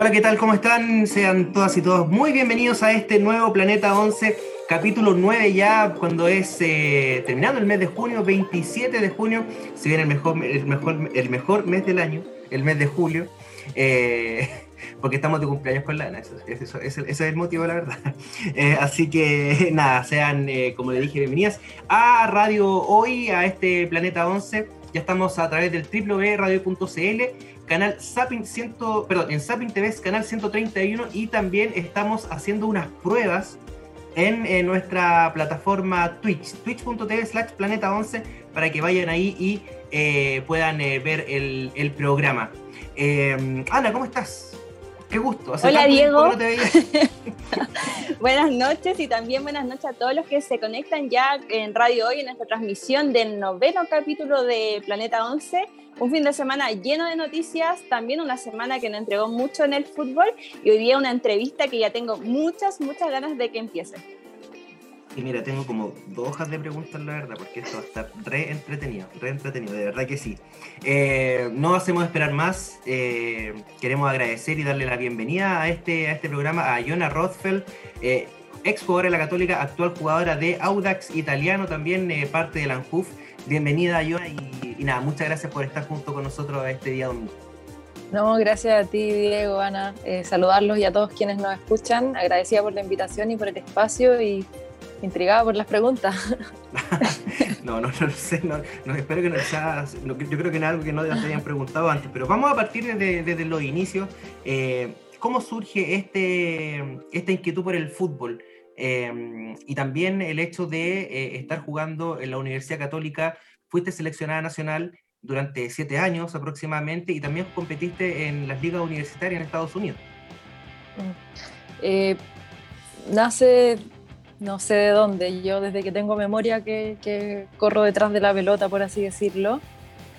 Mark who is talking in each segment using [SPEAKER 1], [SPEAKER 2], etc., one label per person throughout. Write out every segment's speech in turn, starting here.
[SPEAKER 1] Hola, ¿qué tal? ¿Cómo están? Sean todas y todos muy bienvenidos a este nuevo Planeta 11, capítulo 9 ya, cuando es eh, terminando el mes de junio, 27 de junio, se viene el mejor, el mejor, el mejor mes del año, el mes de julio, eh, porque estamos de cumpleaños con Lana, eso, eso, ese es el motivo, la verdad. Eh, así que nada, sean, como le dije, bienvenidas a Radio Hoy, a este Planeta 11. Ya estamos a través del www.radio.cl canal Zapping 100, perdón, en Zapping TV es canal 131 y también estamos haciendo unas pruebas en, nuestra plataforma Twitch, twitch.tv slash planeta 11 para que vayan ahí y eh, puedan eh, ver el, programa. Eh, Ana, ¿cómo estás? Qué gusto.
[SPEAKER 2] Hola Diego. buenas noches y también buenas noches a todos los que se conectan ya en Radio Hoy en esta transmisión del noveno capítulo de Planeta 11. Un fin de semana lleno de noticias, también una semana que nos entregó mucho en el fútbol y hoy día una entrevista que ya tengo muchas, muchas ganas de que empiece.
[SPEAKER 1] Y mira, tengo como dos hojas de preguntas, la verdad, porque esto va a estar re entretenido, re entretenido, de verdad que sí. Eh, no hacemos esperar más, eh, queremos agradecer y darle la bienvenida a este, a este programa a Jonah Rothfeld, eh, ex jugadora de la Católica, actual jugadora de Audax Italiano, también parte de la ANJUF. Bienvenida, Jonah, y, y, nada, muchas gracias por estar junto con nosotros este día domingo.
[SPEAKER 3] No, gracias a ti, Diego, Ana. saludarlos y a todos quienes nos escuchan. Agradecida por la invitación y por el espacio y intrigada por las preguntas.
[SPEAKER 1] no, no, no lo sé, no, espero que no sea, yo creo que es algo que no te hayan preguntado antes, pero vamos a partir desde, los inicios. Eh, ¿Cómo surge este, esta inquietud por el fútbol? Eh, y también el hecho de eh, estar jugando en la Universidad Católica, fuiste seleccionada nacional durante siete años aproximadamente y también competiste en las ligas universitarias en Estados Unidos.
[SPEAKER 3] nace no sé de dónde. Yo desde que tengo memoria que, corro detrás de la pelota, por así decirlo.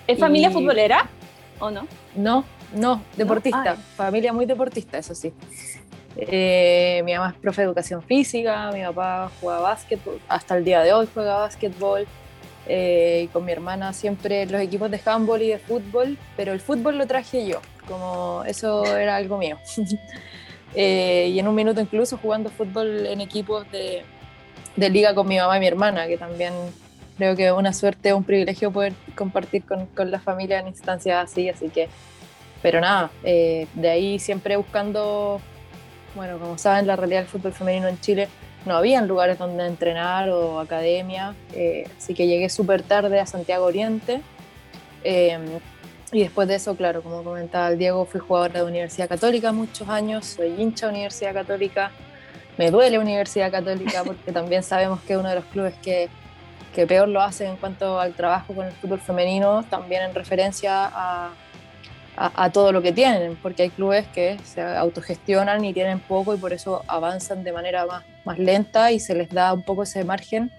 [SPEAKER 2] ¿Es familia futbolera o no?
[SPEAKER 3] No, no, deportista. Familia muy deportista, eso sí. Eh, mi mamá es profe de educación física, mi papá juega básquetbol, hasta el día de hoy juega básquetbol. Eh, y con mi hermana siempre los equipos de handball y de fútbol, pero el fútbol lo traje yo, como eso era algo mío. Eh, y en un minuto incluso jugando fútbol en equipos de, de, liga con mi mamá y mi hermana, que también creo que es una suerte, un privilegio poder compartir con, con la familia en instancias así, así que, pero nada, eh, de ahí siempre buscando, bueno, como saben, la realidad del fútbol femenino en Chile no había lugares donde entrenar o academia, eh, así que llegué súper tarde a Santiago Oriente. Y después de eso, claro, como comentaba el Diego, fui jugadora de Universidad Católica muchos años, soy hincha de Universidad Católica, me duele Universidad Católica porque también sabemos que es uno de los clubes que, que peor lo hace en cuanto al trabajo con el fútbol femenino, también en referencia a, a, todo lo que tienen, porque hay clubes que se autogestionan y tienen poco y por eso avanzan de manera más, más lenta y se les da un poco ese margen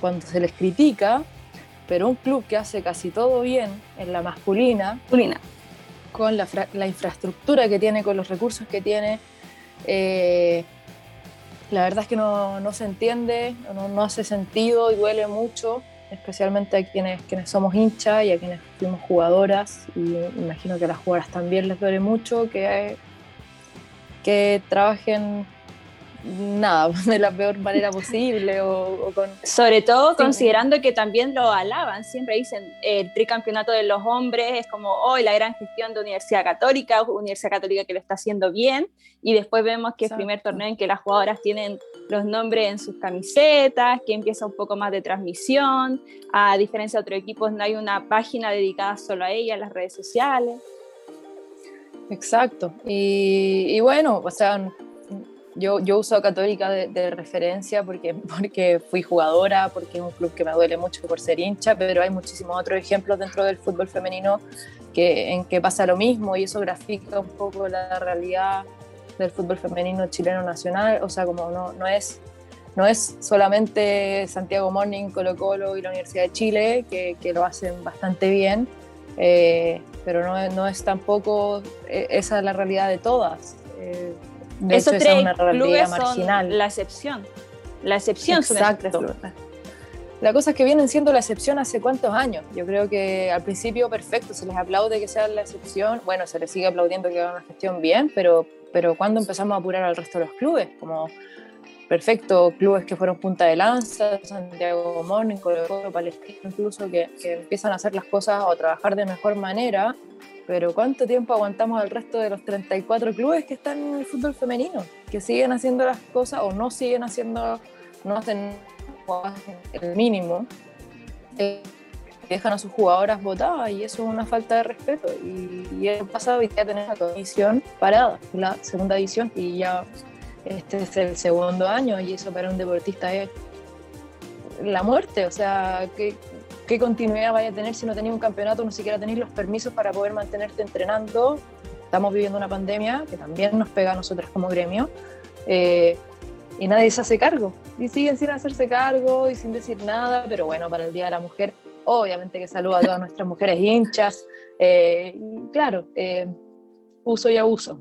[SPEAKER 3] cuando se les critica pero un club que hace casi todo bien en la masculina, con la, infraestructura que tiene, con los recursos que tiene, eh, la verdad es que no, se entiende, no, hace sentido y duele mucho, especialmente a quienes, quienes somos hinchas y a quienes fuimos jugadoras, y imagino que a las jugadoras también les duele mucho que, que trabajen nada, de la peor manera posible o, con...
[SPEAKER 2] Sobre todo considerando que también lo alaban, siempre dicen el tricampeonato de los hombres es como hoy la gran gestión de Universidad Católica, Universidad Católica que lo está haciendo bien y después vemos que es el primer torneo en que las jugadoras tienen los nombres en sus camisetas, que empieza un poco más de transmisión, a diferencia de otros equipos no hay una página dedicada solo a ella en las redes sociales.
[SPEAKER 3] Exacto, y, y bueno, o sea yo, yo uso Católica de, referencia porque, porque fui jugadora, porque es un club que me duele mucho por ser hincha, pero hay muchísimos otros ejemplos dentro del fútbol femenino que, en que pasa lo mismo y eso grafica un poco la realidad del fútbol femenino chileno nacional. O sea, como no, no, es, no es solamente Santiago Morning, Colo Colo y la Universidad de Chile, que, que lo hacen bastante bien, eh, pero no, no, es tampoco eh, esa es la realidad de todas. Eh,
[SPEAKER 2] esos tres clubes son la excepción. La excepción
[SPEAKER 3] Exacto. La cosa es que vienen siendo la excepción hace cuántos años. Yo creo que al principio perfecto, se les aplaude que sea la excepción. Bueno, se les sigue aplaudiendo que hagan una gestión bien, pero, pero cuando empezamos a apurar al resto de los clubes, como perfecto, clubes que fueron punta de lanza, Santiago Morning, Colo Colo, Palestina, incluso, que, que, empiezan a hacer las cosas o trabajar de mejor manera, pero ¿cuánto tiempo aguantamos al resto de los 34 clubes que están en el fútbol femenino? Que siguen haciendo las cosas o no siguen haciendo, no hacen el mínimo, eh, dejan a sus jugadoras votadas y eso es una falta de respeto. Y, y el pasado hoy día tenés la comisión parada, la segunda edición, y ya este es el segundo año y eso para un deportista es la muerte, o sea, ¿qué, qué continuidad vaya a tener si no tenéis un campeonato, no siquiera tenéis los permisos para poder mantenerte entrenando? Estamos viviendo una pandemia que también nos pega a nosotros como gremio. Eh, y nadie se hace cargo. Y siguen sin hacerse cargo y sin decir nada, pero bueno, para el Día de la Mujer, obviamente que saludo a todas nuestras mujeres hinchas. Eh, y claro, eh, uso y abuso.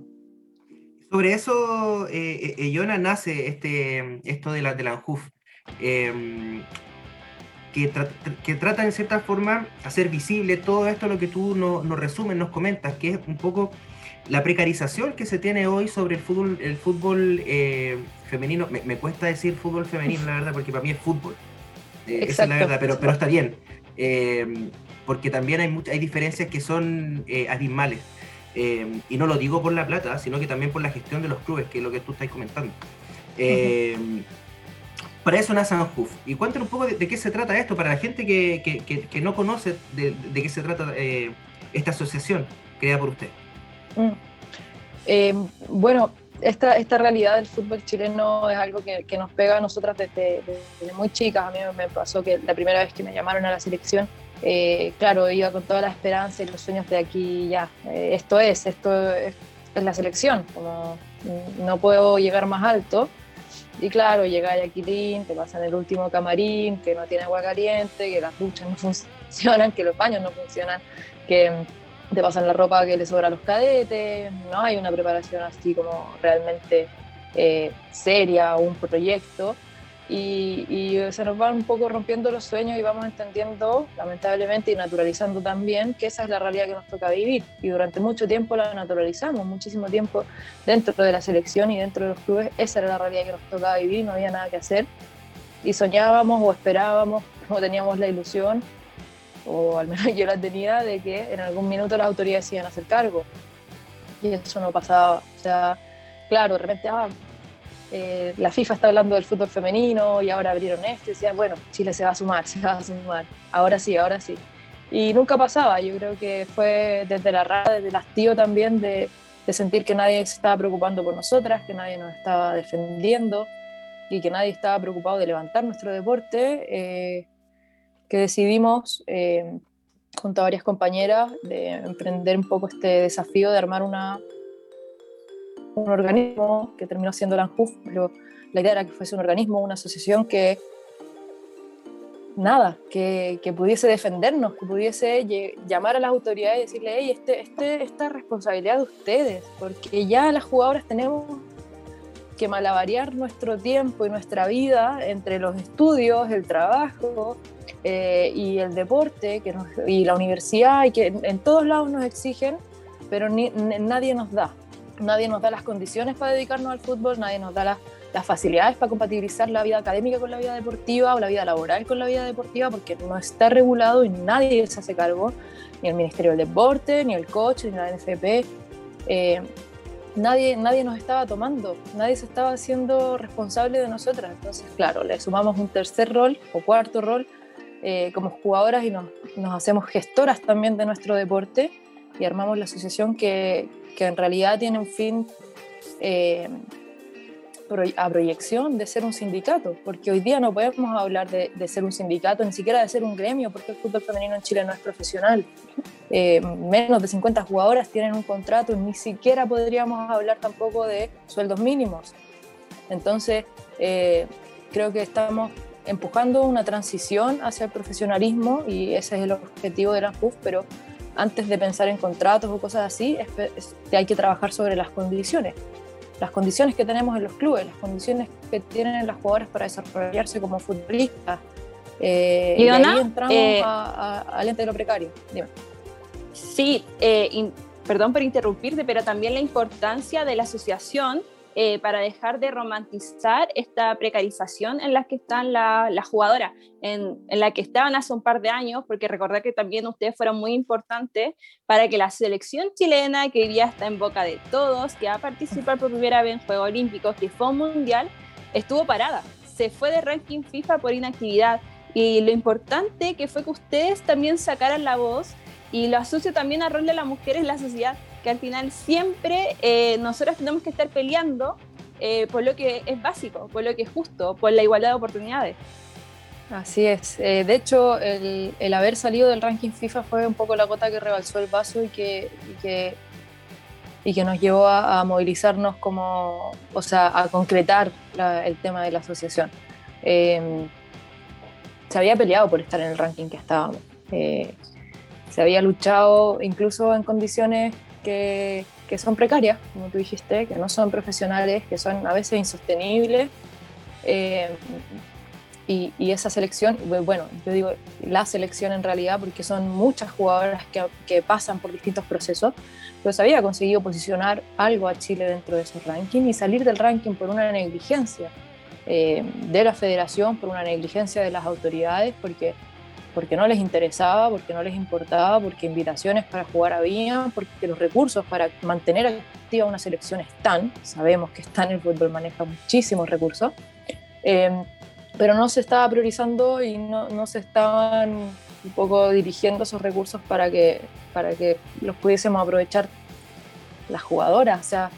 [SPEAKER 1] Sobre eso, eh, Yona, nace este, esto de la, de la ANJUF, que, que, trata en cierta forma hacer visible todo esto lo que tú nos no resumes, nos comentas, que es un poco la precarización que se tiene hoy sobre el fútbol, el fútbol eh, femenino, me, cuesta decir fútbol femenino, la verdad, porque para mí es fútbol. Eh, esa es la verdad, pero, pero está bien. Eh, porque también hay, hay diferencias que son abismales. y no lo digo por la plata, sino que también por la gestión de los clubes, que es lo que tú estás comentando. Para eso nace Anjuf. Y cuéntanos un poco de, qué se trata esto, para la gente que, que, que, no conoce de, de, qué se trata esta asociación creada por usted.
[SPEAKER 3] Mm. Eh, bueno, esta, esta realidad del fútbol chileno es algo que, que nos pega a nosotras desde, muy chicas. A mí me pasó que la primera vez que me llamaron a la selección, eh, claro, iba con toda la esperanza y los sueños de aquí ya. Eh, esto es, esto es, la selección, como no puedo llegar más alto. Y claro, llega a Yaquilín, te pasan el último camarín, que no tiene agua caliente, que las duchas no funcionan, que los baños no funcionan, que te pasan la ropa que le sobra a los cadetes, no hay una preparación así como realmente eh, seria o un proyecto. Y, se nos van un poco rompiendo los sueños y vamos entendiendo, lamentablemente, y naturalizando también que esa es la realidad que nos toca vivir. Y durante mucho tiempo la naturalizamos, muchísimo tiempo dentro de la selección y dentro de los clubes, esa era la realidad que nos tocaba vivir, no había nada que hacer. Y soñábamos o esperábamos, o teníamos la ilusión o al menos yo la tenía, de que en algún minuto las autoridades iban a hacer cargo. Y eso no pasaba. O sea, claro, de repente, ah, eh, la FIFA está hablando del fútbol femenino y ahora abrieron esto y decían, bueno, Chile se va a sumar, se va a sumar. Ahora sí, ahora sí. Y nunca pasaba. Yo creo que fue desde la rara, desde el hastío también de, de sentir que nadie se estaba preocupando por nosotras, que nadie nos estaba defendiendo y que nadie estaba preocupado de levantar nuestro deporte. Eh, que decidimos, eh, junto a varias compañeras, de emprender un poco este desafío de armar una, un organismo que terminó siendo la ANJUF, pero la idea era que fuese un organismo, una asociación que nada, que, que, pudiese defendernos, que pudiese llamar a las autoridades y decirle, hey, este, este, esta responsabilidad de ustedes, porque ya las jugadoras tenemos que malabarear nuestro tiempo y nuestra vida entre los estudios, el trabajo, eh, y el deporte que y la universidad, y que en, todos lados nos exigen, pero nadie nos da. Nadie nos da las condiciones para dedicarnos al fútbol, nadie nos da las facilidades para compatibilizar la vida académica con la vida deportiva o la vida laboral con la vida deportiva, porque no está regulado y nadie se hace cargo, ni el Ministerio del Deporte, ni el coach, ni la NFP. Eh, nadie, nadie nos estaba tomando, nadie se estaba haciendo responsable de nosotras. Entonces, claro, le sumamos un tercer rol o cuarto rol eh, como jugadoras y nos, nos, hacemos gestoras también de nuestro deporte y armamos la asociación que, que en realidad tiene un fin eh, a proyección de ser un sindicato, porque hoy día no podemos hablar de, de, ser un sindicato, ni siquiera de ser un gremio, porque el fútbol femenino en Chile no es profesional. Eh, menos de 50 jugadoras tienen un contrato, ni siquiera podríamos hablar tampoco de sueldos mínimos. Entonces, creo que estamos empujando una transición hacia el profesionalismo y ese es el objetivo de la FUF, pero antes de pensar en contratos o cosas así, hay que trabajar sobre las condiciones. Las condiciones que tenemos en los clubes, las condiciones que tienen las jugadoras para desarrollarse como futbolistas, Eh, y, ahí entramos eh, al ente de lo precario. Dime.
[SPEAKER 2] Sí, eh, perdón por interrumpirte, pero también la importancia de la asociación eh, para dejar de romantizar esta precarización en la que están las jugadoras, en, en, la que estaban hace un par de años, porque recordad que también ustedes fueron muy importantes para que la selección chilena, que hoy día está en boca de todos, que va a participar por primera vez en Juegos Olímpicos, que fue un mundial, estuvo parada, se fue de ranking FIFA por inactividad. Y lo importante que fue que ustedes también sacaran la voz y lo asocio también al rol de las mujeres en la sociedad que al final siempre eh, nosotras tenemos que estar peleando eh, por lo que es básico, por lo que es justo, por la igualdad de oportunidades.
[SPEAKER 3] Así es. Eh, de hecho, el, haber salido del ranking FIFA fue un poco la gota que rebalsó el vaso y que, y que, nos llevó a, movilizarnos como, o sea, a concretar el tema de la asociación. Em, se había peleado por estar en el ranking que estábamos. se había luchado incluso en condiciones que, que, son precarias, como tú dijiste, que no son profesionales, que son a veces insostenibles. Eh, y, y, esa selección, bueno, yo digo la selección en realidad porque son muchas jugadoras que, que pasan por distintos procesos, pero se había conseguido posicionar algo a Chile dentro de esos rankings y salir del ranking por una negligencia eh, de la federación, por una negligencia de las autoridades, porque porque no les interesaba, porque no les importaba, porque invitaciones para jugar había, porque los recursos para mantener activa una selección están, sabemos que están, el fútbol maneja muchísimos recursos, em, pero no se estaba priorizando y no, no, se estaban un poco dirigiendo esos recursos para que, para que los pudiésemos aprovechar las jugadoras, o sea,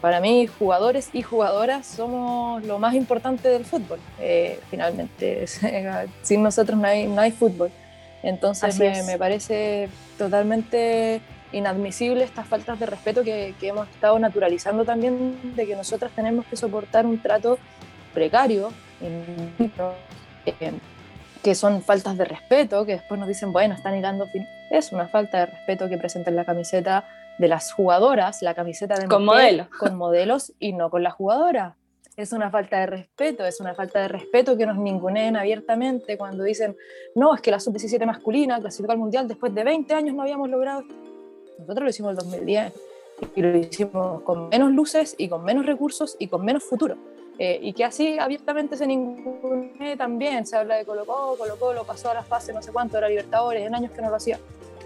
[SPEAKER 3] para mí, jugadores y jugadoras somos lo más importante del fútbol, eh, finalmente. Sin nosotros no hay, no hay fútbol. Entonces me, parece totalmente inadmisible estas faltas de respeto que, que, hemos estado naturalizando también, de que nosotras tenemos que soportar un trato precario, eh, que son faltas de respeto, que después nos dicen, bueno, están hilando. Es una falta de respeto que presenten la camiseta de las jugadoras, la camiseta de
[SPEAKER 2] con modelos.
[SPEAKER 3] con modelos y no con la jugadora. Es una falta de respeto, es una falta de respeto que nos ninguneen abiertamente cuando dicen, no, es que la sub-17 masculina clasificó al mundial después de 20 años no habíamos logrado. Nosotros lo hicimos en el 2010 y lo hicimos con menos luces y con menos recursos y con menos futuro. Eh, y que así abiertamente se ningunee también, se habla de Colo Colo, Colo Colo pasó a la fase no sé cuánto, era Libertadores, en años que no lo hacía.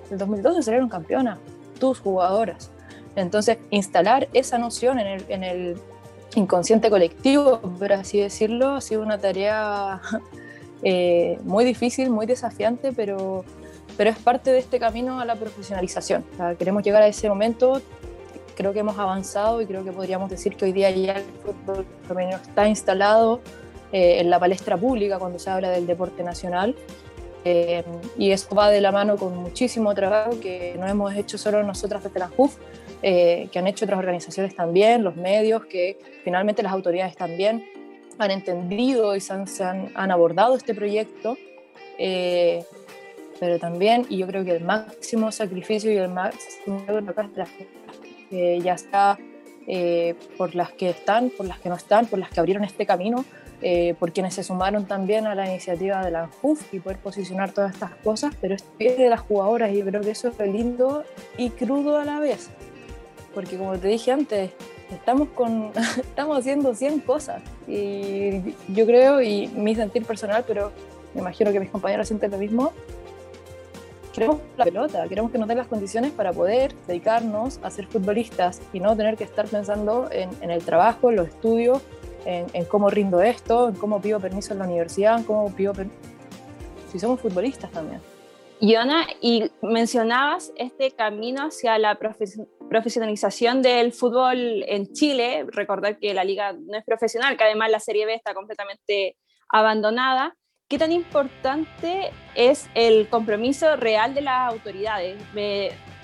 [SPEAKER 3] En el 2012 salieron campeonas, tus jugadoras. Entonces, instalar esa noción en el, en el inconsciente colectivo, por así decirlo, ha sido una tarea eh, muy difícil, muy desafiante, pero, pero es parte de este camino a la profesionalización. queremos llegar a ese momento, creo que hemos avanzado y creo que podríamos decir que hoy día ya el fútbol femenino está instalado eh, en la palestra pública cuando se habla del deporte nacional eh, y eso va de la mano con muchísimo trabajo que no hemos hecho solo nosotras desde la JUF, eh, que han hecho otras organizaciones también, los medios, que finalmente las autoridades también han entendido y se han, han, abordado este proyecto. Eh, pero también, y yo creo que el máximo sacrificio y el máximo ya está por las que están, por las que no están, por las que abrieron este camino, eh, por quienes se sumaron también a la iniciativa de la ANJUF y poder posicionar todas estas cosas, pero es de las jugadoras y yo creo que eso es lindo y crudo a la vez, porque como te dije antes, estamos, con, estamos haciendo 100 cosas y yo creo, y mi sentir personal, pero me imagino que mis compañeros sienten lo mismo, queremos la pelota, queremos que nos den las condiciones para poder dedicarnos a ser futbolistas y no tener que estar pensando en, en el trabajo, en los estudios en, cómo rindo esto, en cómo pido permiso en la universidad, en cómo pido si somos futbolistas también.
[SPEAKER 2] Yona, y mencionabas este camino hacia la profesionalización del fútbol en Chile. Recordar que la liga no es profesional, que además la Serie B está completamente abandonada. ¿Qué tan importante es el compromiso real de las autoridades?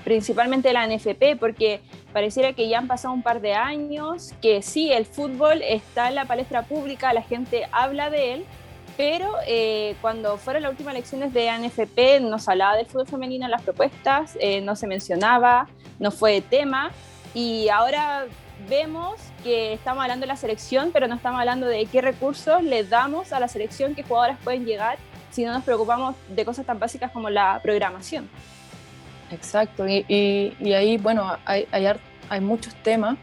[SPEAKER 2] Principalmente la NFP, porque pareciera que ya han pasado un par de años, que sí, el fútbol está en la palestra pública, la gente habla de él, pero eh, cuando fueron las últimas elecciones de ANFP no se hablaba del fútbol femenino en las propuestas, eh, no se mencionaba, no fue tema, y ahora vemos que estamos hablando de la selección, pero no estamos hablando de qué recursos le damos a la selección, qué jugadoras pueden llegar si no nos preocupamos de cosas tan básicas como la programación.
[SPEAKER 3] Exacto, y, y, ahí, bueno, hay, hay, hay, muchos temas,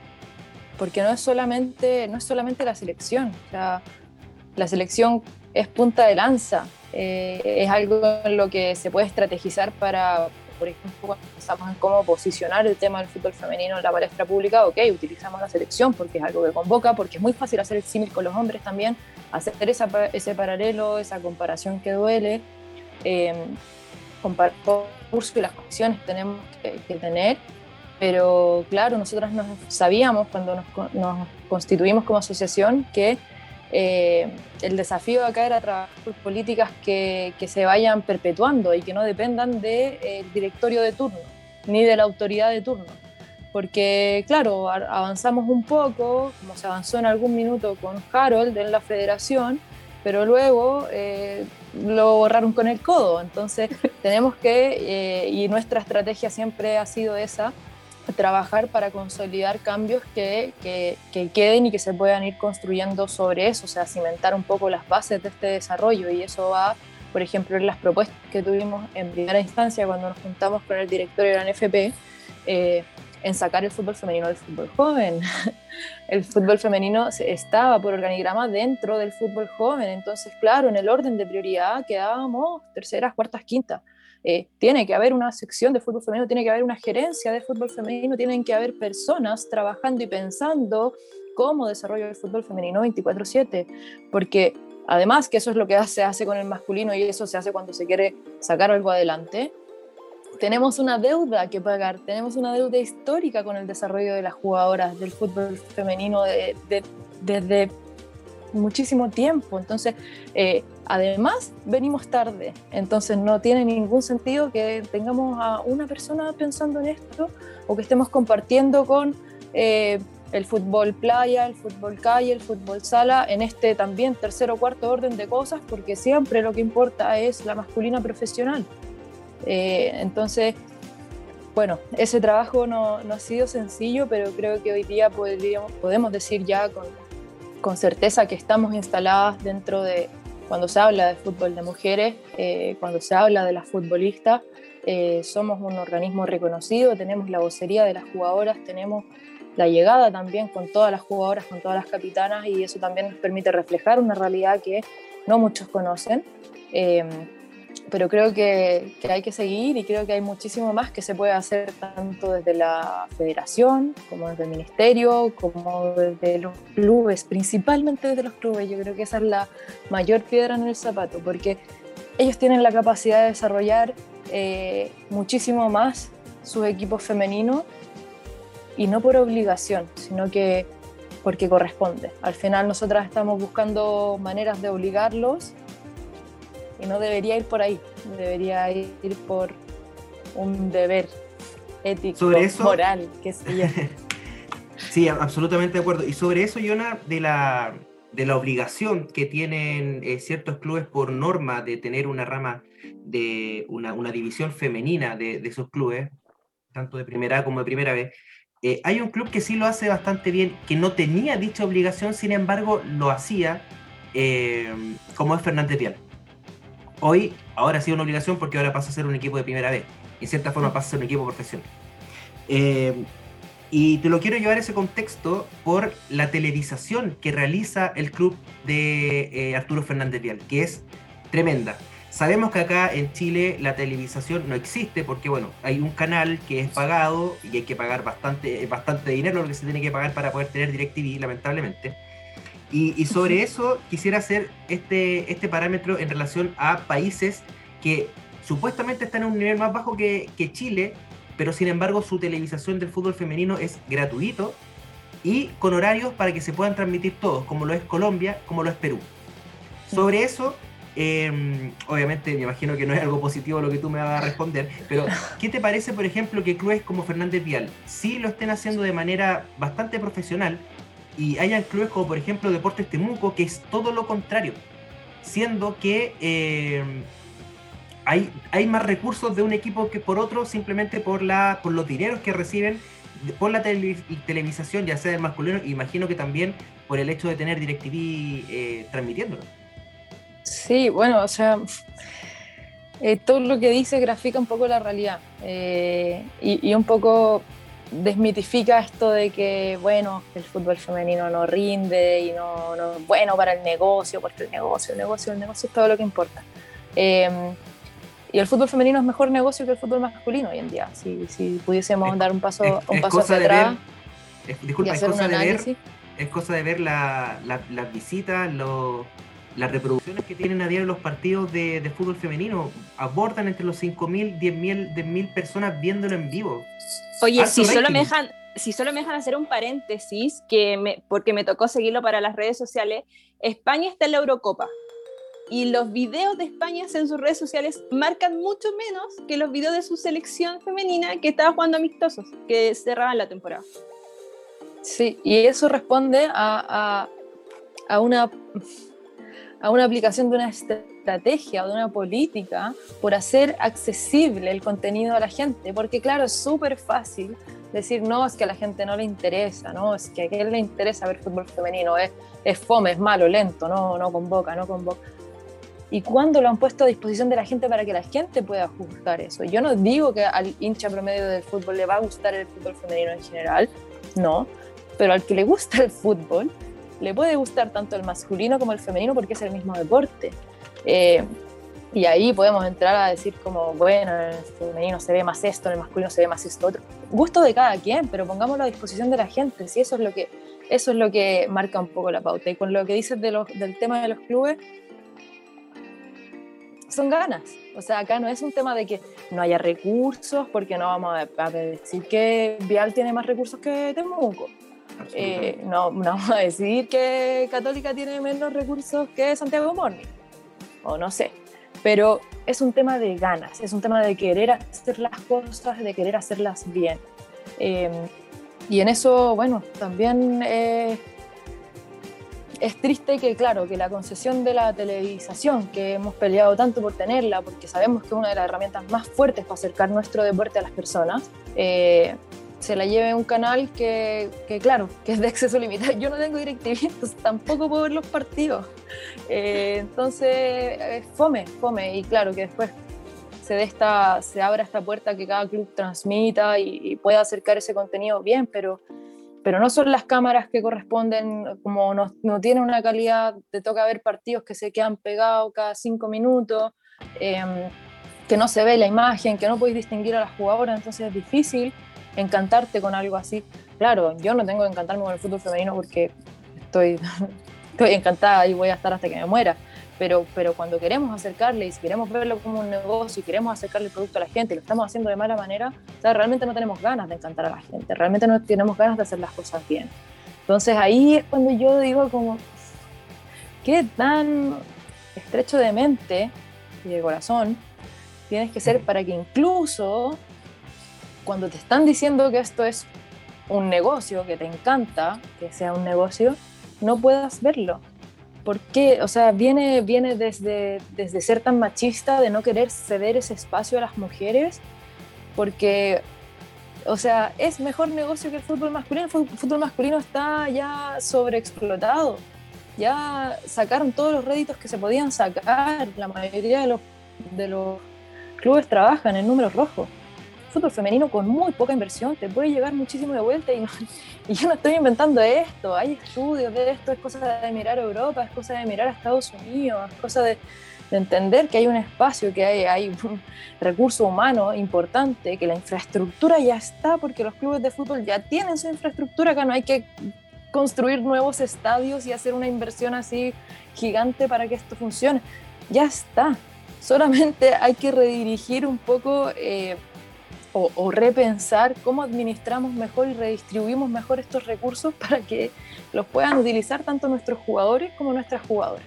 [SPEAKER 3] porque no es solamente, no es solamente la selección, la selección es punta de lanza, eh, es algo en lo que se puede estrategizar para, por ejemplo, cuando pensamos en cómo posicionar el tema del fútbol femenino en la palestra pública, ok, utilizamos la selección porque es algo que convoca, porque es muy fácil hacer el símil con los hombres también, hacer ese paralelo, esa comparación que duele, eh, comparar curso y las condiciones que tenemos que, tener, pero claro, nosotras nos sabíamos cuando nos, constituimos como asociación que eh, el desafío acá era trabajar por políticas que, que, se vayan perpetuando y que no dependan del de, directorio de turno ni de la autoridad de turno. Porque, claro, avanzamos un poco, como se avanzó en algún minuto con Harold en la federación, pero luego eh, lo borraron con el codo. Entonces, tenemos que, eh, y nuestra estrategia siempre ha sido esa, trabajar para consolidar cambios que, que, que, queden y que se puedan ir construyendo sobre eso, o sea, cimentar un poco las bases de este desarrollo y eso va, por ejemplo, en las propuestas que tuvimos en primera instancia cuando nos juntamos con el directorio de la NFP, eh, en sacar el fútbol femenino del fútbol joven. El fútbol femenino estaba por organigrama dentro del fútbol joven, entonces, claro, en el orden de prioridad quedábamos terceras, cuartas, quintas. Eh, tiene que haber una sección de fútbol femenino, tiene que haber una gerencia de fútbol femenino, tienen que haber personas trabajando y pensando cómo desarrollo el fútbol femenino 24/7, porque además que eso es lo que se hace con el masculino y eso se hace cuando se quiere sacar algo adelante, tenemos una deuda que pagar, tenemos una deuda histórica con el desarrollo de las jugadoras del fútbol femenino desde muchísimo tiempo. Entonces, eh, Además, venimos tarde, entonces no tiene ningún sentido que tengamos a una persona pensando en esto o que estemos compartiendo con eh, el fútbol playa, el fútbol calle, el fútbol sala, en este también tercer o cuarto orden de cosas, porque siempre lo que importa es la masculina profesional. Eh, entonces, bueno, ese trabajo no, no, ha sido sencillo, pero creo que hoy día podríamos, podemos decir ya con, con certeza que estamos instaladas dentro de cuando se habla de fútbol de mujeres, eh, cuando se habla de las futbolistas, eh, somos un organismo reconocido, tenemos la vocería de las jugadoras, tenemos la llegada también con todas las jugadoras, con todas las capitanas y eso también nos permite reflejar una realidad que no muchos conocen. Eh, pero creo que, hay que seguir y creo que hay muchísimo más que se puede hacer tanto desde la federación como desde el ministerio, como desde los clubes, principalmente desde los clubes. Yo creo que esa es la mayor piedra en el zapato, porque ellos tienen la capacidad de desarrollar eh, muchísimo más sus equipos femeninos y no por obligación, sino que porque corresponde. Al final nosotras estamos buscando maneras de obligarlos y no debería ir por ahí, debería ir por un deber ético, moral, qué sé yo.
[SPEAKER 1] sí, absolutamente de acuerdo. Y sobre eso, Yona, de la, de la obligación que tienen eh, ciertos clubes por norma de tener una rama de una, una división femenina de, de, esos clubes, tanto de primera A como de primera B, eh, hay un club que sí lo hace bastante bien, que no tenía dicha obligación, sin embargo lo hacía, eh, como es Fernández Vial hoy, ahora ha sido una obligación porque ahora pasa a ser un equipo de primera vez. En cierta forma pasa a ser un equipo profesional. Eh, y te lo quiero llevar a ese contexto por la televisación que realiza el club de eh, Arturo Fernández Vial, que es tremenda. Sabemos que acá en Chile la televisación no existe porque, bueno, hay un canal que es pagado y hay que pagar bastante, bastante dinero lo que se tiene que pagar para poder tener DirecTV, lamentablemente. Y, sobre eso quisiera hacer este, este parámetro en relación a países que supuestamente están en un nivel más bajo que, Chile, pero sin embargo su televisación del fútbol femenino es gratuito y con horarios para que se puedan transmitir todos, como lo es Colombia, como lo es Perú. Sobre eso, em, obviamente me imagino que no es algo positivo lo que tú me vas a responder, pero ¿qué te parece, por ejemplo, que clubes como Fernández Vial sí lo estén haciendo de manera bastante profesional, y hayan clubes como por ejemplo Deportes Temuco, que es todo lo contrario, siendo que eh, hay, hay más recursos de un equipo que por otro simplemente por, la, por los dineros que reciben por la televisación, ya sea del masculino, imagino que también por el hecho de tener DirecTV eh, transmitiéndolo.
[SPEAKER 3] Sí, bueno, o sea, eh, todo lo que dice grafica un poco la realidad eh, y, un poco desmitifica esto de que, bueno, el fútbol femenino no rinde y no, no es bueno para el negocio, porque el negocio, el negocio, el negocio es todo lo que importa. Em, y el fútbol femenino es mejor negocio que el fútbol masculino hoy en día. Si, si pudiésemos dar un paso, un paso hacia atrás.
[SPEAKER 1] disculpa, es cosa, de ver, es cosa de ver las visitas, las reproducciones que tienen a diario los partidos de, fútbol femenino. Abordan entre los 5.000, 10.000 10, personas viéndolo en vivo.
[SPEAKER 2] Oye, si solo me dejan si solo me dejan hacer un paréntesis, que me, porque me tocó seguirlo para las redes sociales, España está en la Eurocopa y los videos de España en sus redes sociales marcan mucho menos que los videos de su selección femenina que estaba jugando amistosos, que cerraban la temporada.
[SPEAKER 3] Sí, y eso responde a, a, una, a una aplicación de una estrategia o de una política por hacer accesible el contenido a la gente, porque claro, es súper fácil decir, no, es que a la gente no le interesa, no, es que a quien le interesa ver fútbol femenino, es, es fome, es malo, lento, no, no convoca, no convoca y cuándo lo han puesto a disposición de la gente para que la gente pueda juzgar eso. Yo no digo que al hincha promedio del fútbol le va a gustar el fútbol femenino en general, no, pero al que le gusta el fútbol le puede gustar tanto el masculino como el femenino porque es el mismo deporte. Eh, y ahí podemos entrar a decir como, bueno, en el femenino se ve más esto, en el masculino se ve más esto otro. Gusto de cada quien, pero pongámoslo a disposición de la gente, si eso es lo que, eso es lo que marca un poco la pauta. Y con lo que dices del tema de los clubes, son ganas. O sea, acá no es un tema de que no haya recursos, porque no vamos a, decir que Vial tiene más recursos que Temuco. Eh, no, no vamos a decir que Católica tiene menos recursos que Santiago Morning. O no sé. Pero es un tema de ganas, es un tema de querer hacer las cosas, de querer hacerlas bien. Eh, y en eso, bueno, también eh, es triste que, claro, que la concesión de la televisación, que hemos peleado tanto por tenerla, porque sabemos que es una de las herramientas más fuertes para acercar nuestro deporte a las personas, eh, se la lleve un canal que, que, claro, que es de acceso limitado. Yo no tengo DirecTV, entonces tampoco puedo ver los partidos. Eh, entonces, fome, fome. Y claro, que después se, dé esta, se abra esta puerta que cada club transmita y, y pueda acercar ese contenido bien, pero pero no son las cámaras que corresponden, como no, no tienen una calidad, te toca ver partidos que se quedan pegados cada cinco minutos, em, que no se ve la imagen, que no podéis distinguir a las jugadoras, entonces es difícil encantarte con algo así. Claro, yo no tengo que encantarme con el fútbol femenino porque estoy, estoy encantada y voy a estar hasta que me muera, pero, pero cuando queremos acercarle y si queremos verlo como un negocio y queremos acercarle el producto a la gente y lo estamos haciendo de mala manera, o sea, realmente no tenemos ganas de encantar a la gente, realmente no tenemos ganas de hacer las cosas bien. Entonces ahí es cuando yo digo como, ¿qué tan estrecho de mente y de corazón tienes que ser para que incluso cuando te están diciendo que esto es un negocio, que te encanta que sea un negocio, no puedas verlo? ¿Por qué? O sea, viene, viene desde, desde ser tan machista, de no querer ceder ese espacio a las mujeres, porque, o sea, es mejor negocio que el fútbol masculino. El fútbol masculino está ya sobreexplotado. Ya sacaron todos los réditos que se podían sacar. La mayoría de los, de los clubes trabajan en números rojos fútbol femenino con muy poca inversión te puede llegar muchísimo de vuelta y, yo no estoy inventando esto, hay estudios de esto, es cosa de mirar a Europa, es cosa de mirar a Estados Unidos, es cosa de, entender que hay un espacio, que hay, hay un recurso humano importante, que la infraestructura ya está, porque los clubes de fútbol ya tienen su infraestructura, acá no hay que construir nuevos estadios y hacer una inversión así gigante para que esto funcione. Ya está. Solamente hay que redirigir un poco eh, o, repensar cómo administramos mejor y redistribuimos mejor estos recursos para que los puedan utilizar tanto nuestros jugadores como nuestras jugadoras.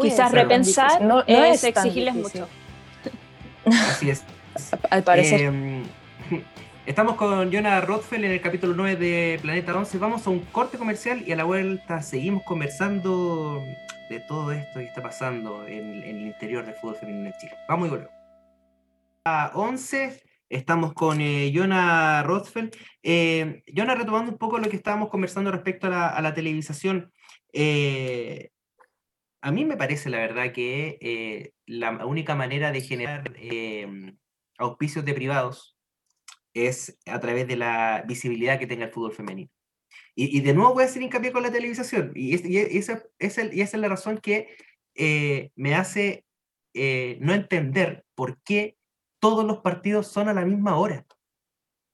[SPEAKER 2] Quizás repensar no, es, exigirles mucho.
[SPEAKER 1] Así es.
[SPEAKER 3] Al parecer.
[SPEAKER 1] Em, estamos con Jonah Rothfeld en el capítulo 9 de Planeta 11. Vamos a un corte comercial y a la vuelta seguimos conversando de todo esto que está pasando en, el interior del fútbol femenino en Chile. Vamos y volvemos. A 11 Estamos con eh, Jonah Rothfeld. Eh, Jonah, retomando un poco lo que estábamos conversando respecto a la, televisación. Eh, a mí me parece la verdad que eh, la única manera de generar em, auspicios de privados es a través de la visibilidad que tenga el fútbol femenino. Y, de nuevo voy a hacer hincapié con la televisación. Y, esa, es la razón que eh, me hace eh, no entender por qué todos los partidos son a la misma hora.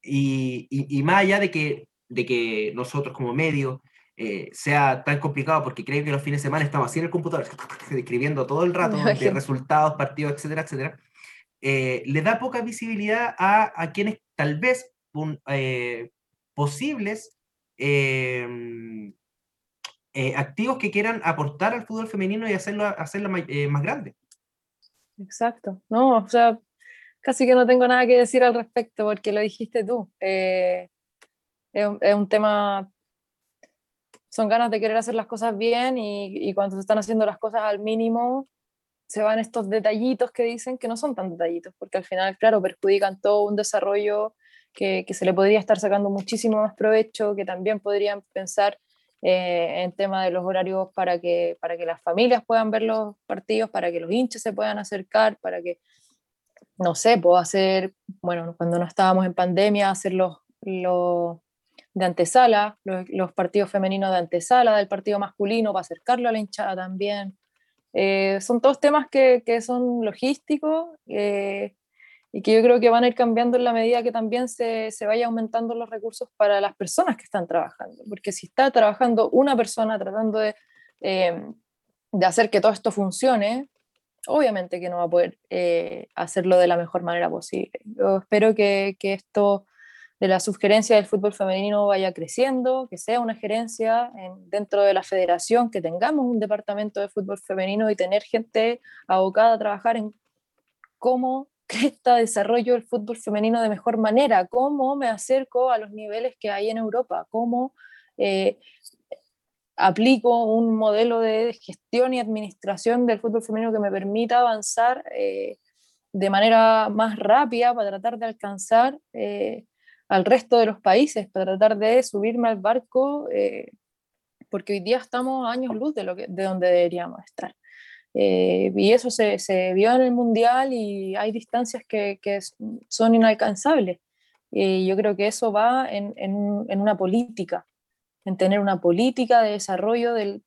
[SPEAKER 1] Y, más allá de que, de que nosotros como medio eh, sea tan complicado, porque creo que los fines de semana estamos así en el computador, escribiendo todo el rato de resultados, partidos, etcétera, etcétera, le da poca visibilidad a, a quienes tal vez posibles Em, eh, activos que quieran aportar al fútbol femenino y hacerlo, hacerlo eh, más grande.
[SPEAKER 3] Exacto, no, o sea, casi que no tengo nada que decir al respecto porque lo dijiste tú. Eh, es, un, es, un tema, son ganas de querer hacer las cosas bien y, y, cuando se están haciendo las cosas al mínimo, se van estos detallitos que dicen que no son tan detallitos, porque al final, claro, perjudican todo un desarrollo que, se le podría estar sacando muchísimo más provecho, que también podrían pensar eh, en tema de los horarios para que, para que las familias puedan ver los partidos, para que los hinchas se puedan acercar, para que, no sé, puedo hacer, bueno, cuando no estábamos en pandemia, hacer los, de antesala, los, partidos femeninos de antesala del partido masculino, para acercarlo a la hinchada también. Eh, son todos temas que, que son logísticos, eh, y que yo creo que van a ir cambiando en la medida que también se, se vaya aumentando los recursos para las personas que están trabajando, porque si está trabajando una persona tratando de, eh, de hacer que todo esto funcione, obviamente que no va a poder eh, hacerlo de la mejor manera posible. Espero que, que, esto de la sugerencia del fútbol femenino vaya creciendo, que sea una gerencia en, dentro de la federación, que tengamos un departamento de fútbol femenino y tener gente abocada a trabajar en cómo cresta desarrollo el fútbol femenino de mejor manera, cómo me acerco a los niveles que hay en Europa, cómo eh, aplico un modelo de gestión y administración del fútbol femenino que me permita avanzar eh, de manera más rápida para tratar de alcanzar eh, al resto de los países, para tratar de subirme al barco, porque hoy día estamos años luz de, lo de donde deberíamos estar. Eh, y eso se, se, vio en el Mundial y hay distancias que, que son inalcanzables. Y yo creo que eso va en, en, en, una política, en tener una política de desarrollo del,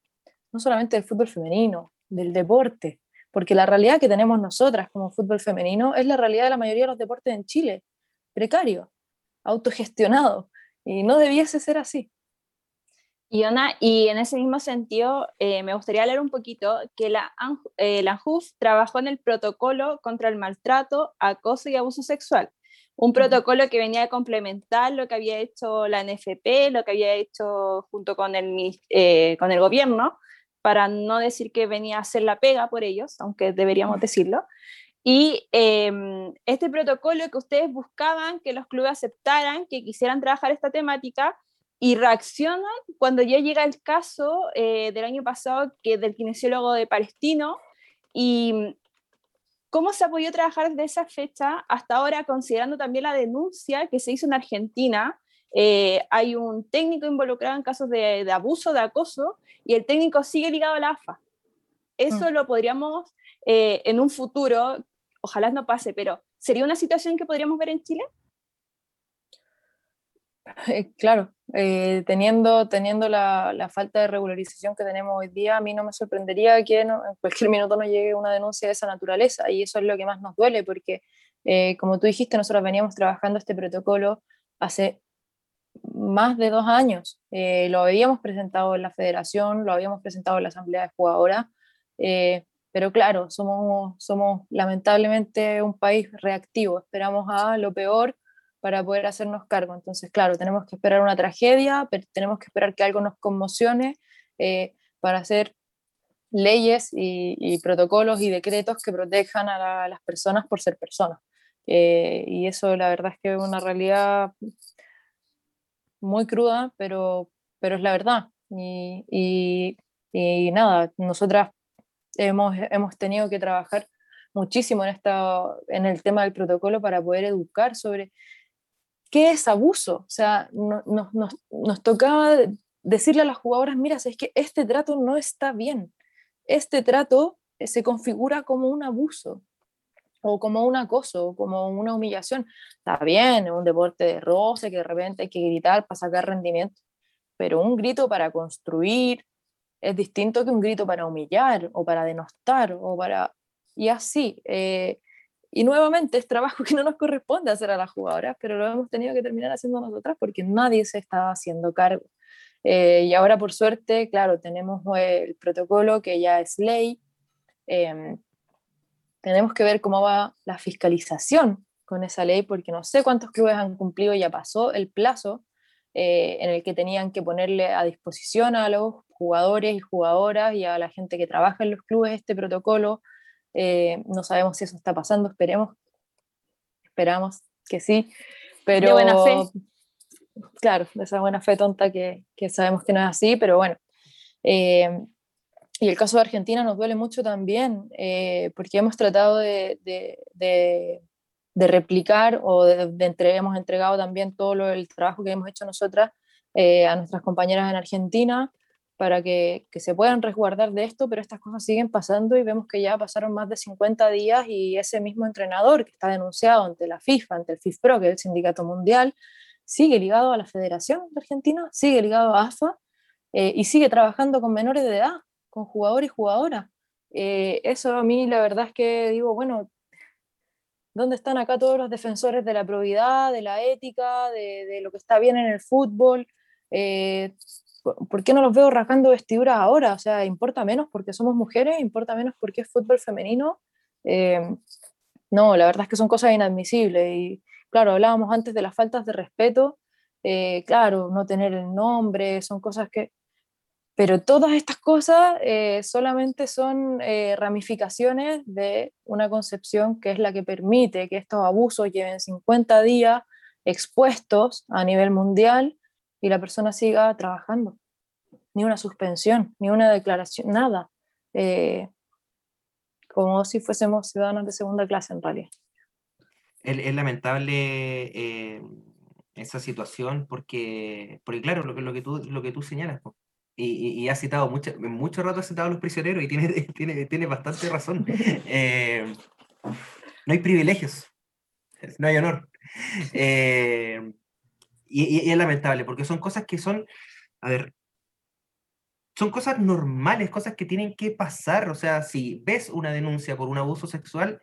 [SPEAKER 3] no solamente del fútbol femenino, del deporte, porque la realidad que tenemos nosotras como fútbol femenino es la realidad de la mayoría de los deportes en Chile, precario, autogestionado, y no debiese ser así.
[SPEAKER 2] Y, y en ese mismo sentido, eh, me gustaría leer un poquito que la, eh, la ANJUF trabajó en el protocolo contra el maltrato, acoso y abuso sexual, un protocolo que venía a complementar lo que había hecho la NFP, lo que había hecho junto con el, eh, con el gobierno, para no decir que venía a hacer la pega por ellos, aunque deberíamos decirlo. Y em, este protocolo que ustedes buscaban que los clubes aceptaran, que quisieran trabajar esta temática, y reaccionan cuando ya llega el caso eh, del año pasado que del kinesiólogo de Palestino y cómo se ha podido trabajar desde esa fecha hasta ahora considerando también la denuncia que se hizo en Argentina. Eh, hay un técnico involucrado en casos de, abuso, de acoso y el técnico sigue ligado a la AFA. Eso mm. lo podríamos eh, en un futuro, ojalá no pase, pero ¿sería una situación que podríamos ver en Chile?
[SPEAKER 3] Eh, claro, eh, teniendo, teniendo la, la, falta de regularización que tenemos hoy día, a mí no me sorprendería que en cualquier minuto no llegue una denuncia de esa naturaleza y eso es lo que más nos duele porque, eh, como tú dijiste, nosotros veníamos trabajando este protocolo hace más de dos años. lo habíamos presentado en la federación, lo habíamos presentado en la asamblea de jugadoras, pero claro, somos, somos lamentablemente un país reactivo, esperamos a lo peor para poder hacernos cargo. Entonces, claro, tenemos que esperar una tragedia, pero tenemos que esperar que algo nos conmocione eh, para hacer leyes y, protocolos y decretos que protejan a, las personas por ser personas. Eh, y eso la verdad es que es una realidad muy cruda, pero, pero es la verdad. Y, y, y nada, nosotras hemos, hemos tenido que trabajar muchísimo en, esta, en el tema del protocolo para poder educar sobre ¿qué es abuso? O sea, nos tocaba decirle a las jugadoras, mira, es que este trato no está bien. este trato se configura como un abuso o como un acoso, o como una humillación. Está bien, un deporte de roce que de repente hay que gritar para sacar rendimiento, pero un grito para construir es distinto que un grito para humillar o para denostar o para... Y así. Eh, y nuevamente es trabajo que no nos corresponde hacer a las jugadoras, pero lo hemos tenido que terminar haciendo nosotras porque nadie se está haciendo cargo. Eh, y ahora, por suerte, claro, tenemos el protocolo que ya es ley. Em, tenemos que ver cómo va la fiscalización con esa ley, porque no sé cuántos clubes han cumplido, ya pasó el plazo eh, en el que tenían que ponerle a disposición a los jugadores y jugadoras y a la gente que trabaja en los clubes este protocolo. Eh, no sabemos si eso está pasando, esperemos, esperamos que sí, pero...
[SPEAKER 2] De buena fe.
[SPEAKER 3] Claro, de esa buena fe tonta que, que sabemos que no es así, pero bueno. Eh, y el caso de Argentina nos duele mucho también, eh, porque hemos tratado de, de, de, replicar o de, hemos entregado también todo lo, el trabajo que hemos hecho nosotras eh, a nuestras compañeras en Argentina para que, que, se puedan resguardar de esto, pero estas cosas siguen pasando y vemos que ya pasaron más de 50 días y ese mismo entrenador que está denunciado ante la FIFA, ante el FIFPRO, que es el Sindicato Mundial, sigue ligado a la Federación de Argentina, sigue ligado a AFA eh, y sigue trabajando con menores de edad con jugador y jugadora. Eh, eso a mí la verdad es que digo, bueno, ¿dónde están acá todos los defensores de la probidad, de la ética, de, lo que está bien en el fútbol? Eh, ¿Por qué no los veo rasgando vestiduras ahora? O sea, ¿importa menos porque somos mujeres? ¿Importa menos porque es fútbol femenino? Eh, no, la verdad es que son cosas inadmisibles. Y claro, hablábamos antes de las faltas de respeto. claro, no tener el nombre, son cosas que pero todas estas cosas eh, solamente son eh, ramificaciones de una concepción que es la que permite que estos abusos lleven 50 días expuestos a nivel mundial y la persona siga trabajando. Ni una suspensión, ni una declaración, nada. Eh, como si fuésemos ciudadanos de segunda clase en realidad.
[SPEAKER 1] Es, lamentable esa situación porque, porque claro, lo que, lo que, tú, lo que tú señalas, y, ha citado mucho, mucho rato ha citado a los prisioneros y tiene, tiene, tiene bastante razón. Eh, no hay privilegios, no hay honor. Eh, y, es lamentable, porque son cosas que son, a ver, son cosas normales, cosas que tienen que pasar. O sea, si ves una denuncia por un abuso sexual,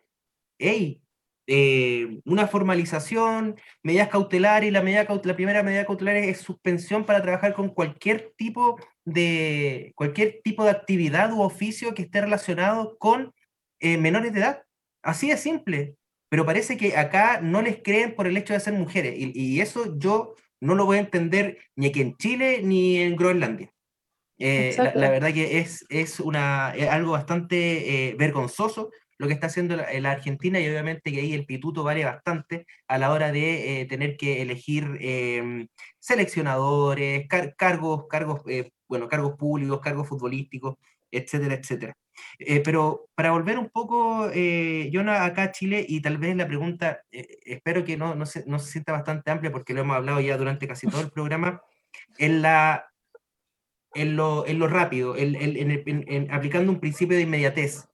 [SPEAKER 1] hey, eh, una formalización, medidas cautelares, la, medida la primera medida cautelar es suspensión para trabajar con cualquier tipo de, cualquier tipo de actividad u oficio que esté relacionado con eh, menores de edad. Así de simple. Pero parece que acá no les creen por el hecho de ser mujeres. Y, eso yo no lo voy a entender ni aquí en Chile ni en Groenlandia. Eh, la, verdad que es, es, una, algo bastante vergonzoso lo que está haciendo la, Argentina y obviamente que ahí el pituto vale bastante a la hora de eh, tener que elegir em, seleccionadores, cargos, cargos, eh, bueno, cargos públicos, cargos futbolísticos, etcétera, etcétera. Eh, pero para volver un poco, yo acá a Chile, y tal vez la pregunta, espero que no, no, se, no se sienta bastante amplia porque lo hemos hablado ya durante casi todo el programa, en la en lo, en lo rápido, en, aplicando un principio de inmediatez.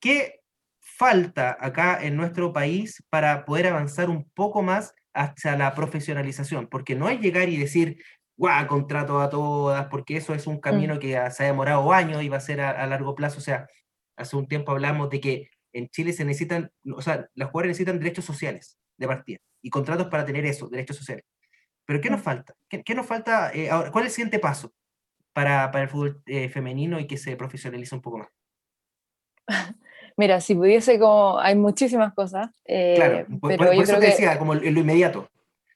[SPEAKER 1] ¿Qué falta acá en nuestro país para poder avanzar un poco más hacia la profesionalización? Porque no es llegar y decir, guau, contrato a todas, porque eso es un camino mm. que se ha demorado años y va a ser a, largo plazo. O sea, hace un tiempo hablamos de que en Chile se necesitan, o sea, las jugadoras necesitan derechos sociales de partida y contratos para tener eso, derechos sociales. Pero ¿qué nos mm. falta? ¿Qué, nos falta? Eh, ahora, ¿Cuál es el siguiente paso para, para el fútbol eh, femenino y que se profesionalice un poco más?
[SPEAKER 3] Mira, si pudiese, como hay muchísimas cosas.
[SPEAKER 1] Eh, claro, pero yo eso te decía, como en lo inmediato.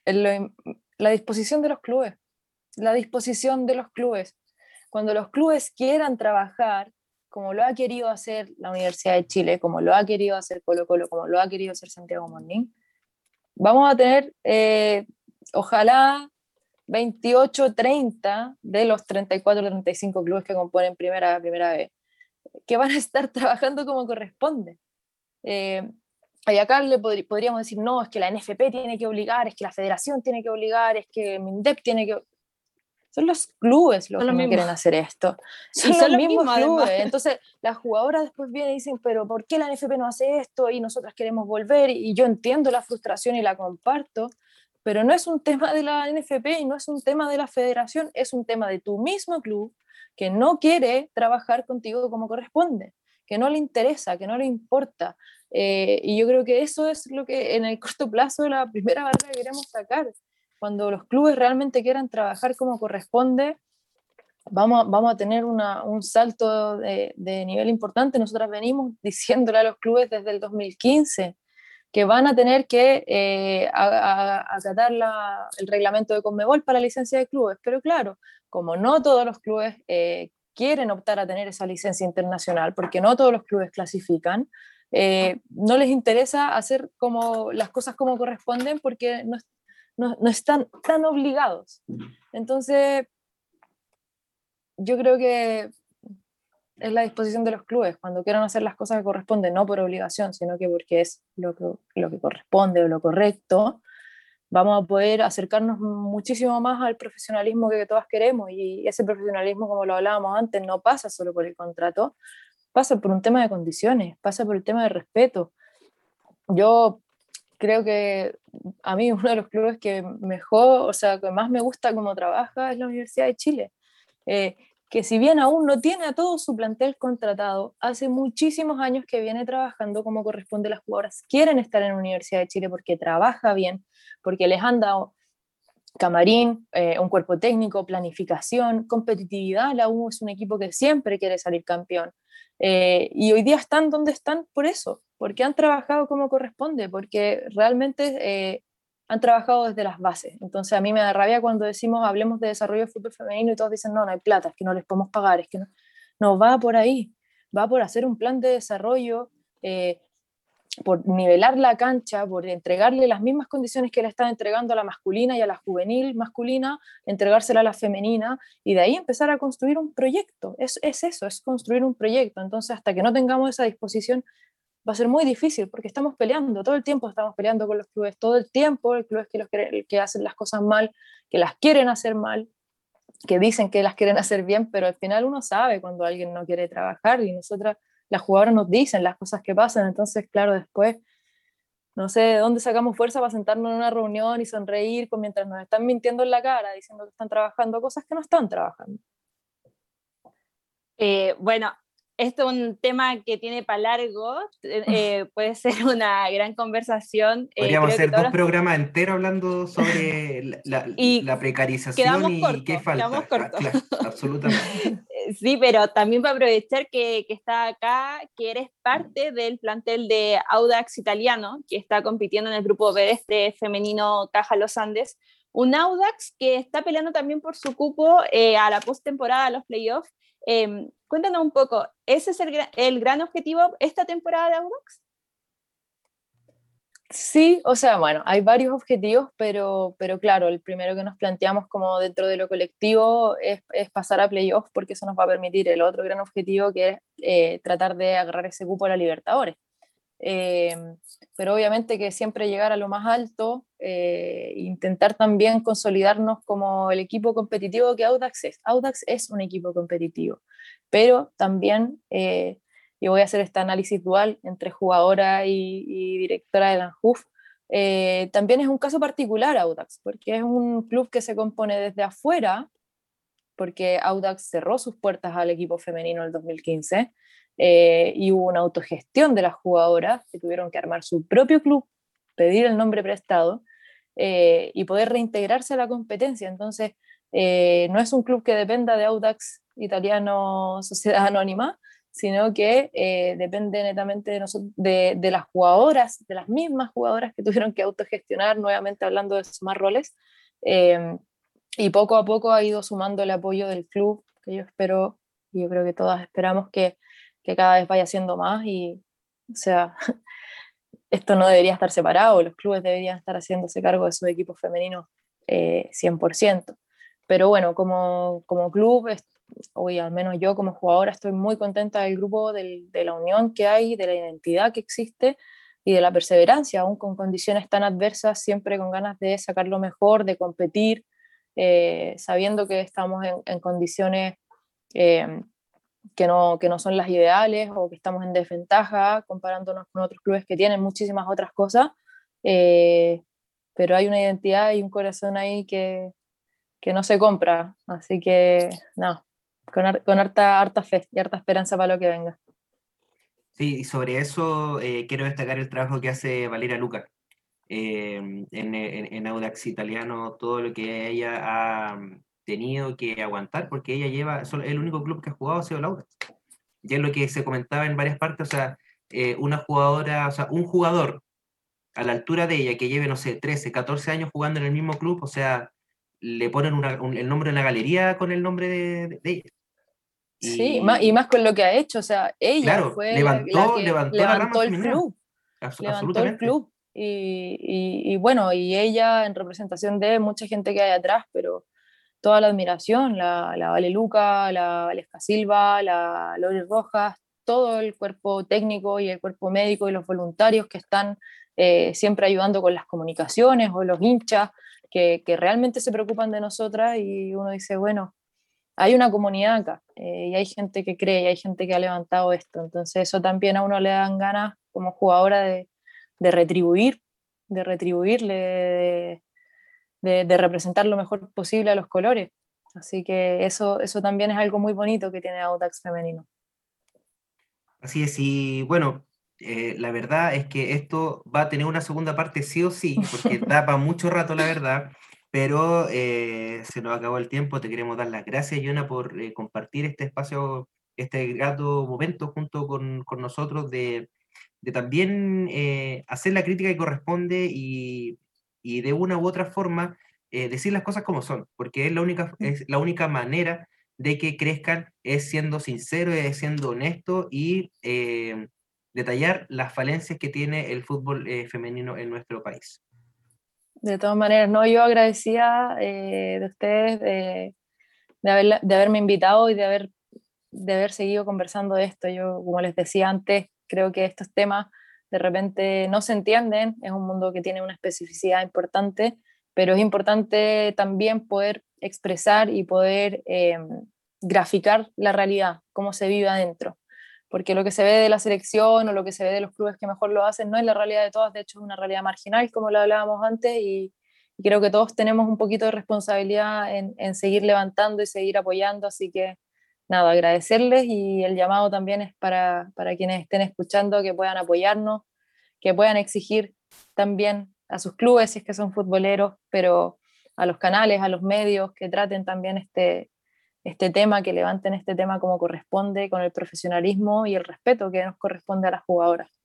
[SPEAKER 3] la disposición de los clubes, la disposición de los clubes. Cuando los clubes quieran trabajar, como lo ha querido hacer la Universidad de Chile, como lo ha querido hacer Colo Colo, como lo ha querido hacer Santiago Morning, vamos a tener, eh, ojalá, 28, 30 de los 34, 35 clubes que componen primera, primera vez que van a estar trabajando como corresponde. Eh, y acá le podríamos decir, no, es que la NFP tiene que obligar, es que la federación tiene que obligar, es que MINDEP tiene que... son los clubes los que no quieren hacer esto. Son, los mismos, clubes. Entonces, las jugadoras después vienen y dicen, pero ¿por qué la NFP no hace esto? Y nosotras queremos volver. Y yo entiendo la frustración y la comparto, pero no es un tema de la NFP y no es un tema de la federación, es un tema de tu mismo club que no quiere trabajar contigo como corresponde, que no le interesa, que no le importa. Eh, y yo creo que eso es lo que en el corto plazo de la primera barrera queremos sacar. Cuando los clubes realmente quieran trabajar como corresponde, vamos, vamos a tener un salto de, de nivel importante. Nosotras venimos diciéndole a los clubes desde el 2015 que van a tener que eh, acatar el reglamento de Conmebol para la licencia de clubes. Pero claro, como no todos los clubes eh, quieren optar a tener esa licencia internacional, porque no todos los clubes clasifican, eh, no les interesa hacer como las cosas como corresponden porque no, no, están tan obligados. Entonces, yo creo que es la disposición de los clubes, cuando quieran hacer las cosas que corresponden, no por obligación, sino que porque es lo que, lo que corresponde o lo correcto, vamos a poder acercarnos muchísimo más al profesionalismo que todas queremos. Y ese profesionalismo, como lo hablábamos antes, no pasa solo por el contrato, pasa por un tema de condiciones, pasa por el tema de respeto. Yo creo que a mí uno de los clubes que mejor, o sea, que más me gusta cómo trabaja es la Universidad de Chile. Eh, que si bien aún no tiene a todo su plantel contratado, hace muchísimos años que viene trabajando como corresponde las jugadoras. Quieren estar en la Universidad de Chile porque trabaja bien, porque les han dado camarín, eh, un cuerpo técnico, planificación, competitividad. La U es un equipo que siempre quiere salir campeón. Eh, y hoy día están donde están por eso, porque han trabajado como corresponde, porque realmente eh, han trabajado desde las bases. Entonces a mí me da rabia cuando decimos hablemos de desarrollo de fútbol femenino y todos dicen no, no hay plata, es que no les podemos pagar, es que no. Va por ahí, va por hacer un plan de desarrollo, eh, por nivelar la cancha, por entregarle las mismas condiciones que le están entregando a la masculina y a la juvenil masculina, entregársela a la femenina y de ahí empezar a construir un proyecto. Es eso, es construir un proyecto. Entonces, hasta que no tengamos esa disposición, va a ser muy difícil porque estamos peleando, todo el tiempo estamos peleando con los clubes, todo el tiempo el clubes que, los, que hacen las cosas mal, que las quieren hacer mal, que dicen que las quieren hacer bien, pero al final uno sabe cuando alguien no quiere trabajar y nosotras, las jugadoras nos dicen las cosas que pasan, entonces claro, después no sé de dónde sacamos fuerza para sentarnos en una reunión y sonreír mientras nos están mintiendo en la cara, diciendo que están trabajando cosas que no están trabajando.
[SPEAKER 2] Eh, bueno, esto es un tema que tiene para largo, eh, eh, puede ser una gran conversación.
[SPEAKER 1] Eh, Podríamos hacer dos programas enteros hablando sobre la, la, precarización y qué falta. Ah, absolutamente.
[SPEAKER 2] Sí, pero también para aprovechar que, que está acá, que eres parte del plantel de Audax italiano, que está compitiendo en el grupo B este femenino Caja Los Andes. Un Audax que está peleando también por su cupo a la postemporada, a los playoffs, Em, cuéntanos un poco, ¿ese es el, gran objetivo esta temporada de Audax?
[SPEAKER 3] Sí, o sea, bueno, hay varios objetivos, pero, pero claro, el primero que nos planteamos como dentro de lo colectivo es, pasar a playoffs porque eso nos va a permitir el otro gran objetivo que es eh, tratar de agarrar ese cupo a la Libertadores. Eh, pero obviamente que siempre llegar a lo más alto, eh, intentar también consolidarnos como el equipo competitivo que Audax es. Audax es un equipo competitivo, pero también, eh, y voy a hacer este análisis dual entre jugadora y, directora de la ANJUF, eh, también es un caso particular Audax, porque es un club que se compone desde afuera, porque Audax cerró sus puertas al equipo femenino en el 2015, eh, y hubo una autogestión de las jugadoras que tuvieron que armar su propio club, pedir el nombre prestado eh, y poder reintegrarse a la competencia. Entonces, eh, no es un club que dependa de Audax Italiano Sociedad Anónima, sino que depende netamente de, de, las jugadoras, de las mismas jugadoras que tuvieron que autogestionar, nuevamente hablando de sumar roles, y poco a poco ha ido sumando el apoyo del club, que yo espero, y yo creo que todas esperamos que que cada vez vaya siendo más y, o sea, esto no debería estar separado, los clubes deberían estar haciéndose cargo de sus equipos femeninos eh, 100%. Pero bueno, como, como club, hoy al menos yo como jugadora estoy muy contenta del grupo, del, de la unión que hay, de la identidad que existe y de la perseverancia, aún con condiciones tan adversas, siempre con ganas de sacar lo mejor, de competir, eh, sabiendo que estamos en, condiciones eh, que, no, que no son las ideales o que estamos en desventaja comparándonos con otros clubes que tienen muchísimas otras cosas, pero hay una identidad y un corazón ahí que, que no se compra, así que no, con, con harta, harta fe y harta esperanza para lo que venga.
[SPEAKER 1] Sí, y sobre eso eh, quiero destacar el trabajo que hace Valeria Luca em, en, en, Audax Italiano, todo lo que ella ha tenido que aguantar, porque ella lleva, el único club que ha jugado ha sido el Audax. Ya es lo que se comentaba en varias partes, o sea, eh, una jugadora, o sea, un jugador a la altura de ella que lleve, no sé, 13, 14 años jugando en el mismo club, o sea, le ponen el nombre en la galería con el nombre de ella.
[SPEAKER 3] Sí, y más con lo que ha hecho, o sea, ella fue
[SPEAKER 1] levantó,
[SPEAKER 3] que
[SPEAKER 1] levantó,
[SPEAKER 3] el club. Levantó el club. Y, bueno, y ella en representación de mucha gente que hay atrás, pero toda la admiración, la, la Vale Luca, la Valesca Silva, la Lori Rojas, todo el cuerpo técnico y el cuerpo médico y los voluntarios que están eh, siempre ayudando con las comunicaciones o los hinchas que, realmente se preocupan de nosotras y uno dice, bueno, hay una comunidad acá eh, y hay gente que cree y hay gente que ha levantado esto. Entonces eso también a uno le dan ganas como jugadora de, de retribuir, de retribuirle, de, de, representar lo mejor posible a los colores. Así que eso, eso también es algo muy bonito que tiene Audax femenino.
[SPEAKER 1] Así es, y bueno, eh, la verdad es que esto va a tener una segunda parte sí o sí, porque da para mucho rato, la verdad pero eh, se nos acabó el tiempo. Te queremos dar las gracias, Yona, por eh, compartir este espacio, este grato momento junto con, con nosotros de, de también eh, hacer la crítica que corresponde y, y, de una u otra forma decir las cosas como son, porque es la única, es la única manera de que crezcan es siendo sincero, es siendo honesto y detallar las falencias que tiene el fútbol femenino en nuestro país.
[SPEAKER 3] De todas maneras, no, yo agradecía eh, de ustedes de, de, de, haberme invitado y de haber, de haber seguido conversando de esto. Yo, como les decía antes, creo que estos temas de repente no se entienden, es un mundo que tiene una especificidad importante, pero es importante también poder expresar y poder eh, graficar la realidad, cómo se vive adentro porque lo que se ve de la selección o lo que se ve de los clubes que mejor lo hacen no es la realidad de todas, de hecho es una realidad marginal, como lo hablábamos antes, y, creo que todos tenemos un poquito de responsabilidad en, en, seguir levantando y seguir apoyando, así que nada, agradecerles y el llamado también es para, para quienes estén escuchando que puedan apoyarnos, que puedan exigir también a sus clubes si es que son futboleros, pero a los canales, a los medios, que traten también este, este tema, que levanten este tema como corresponde, con el profesionalismo y el respeto que nos corresponde a las jugadoras.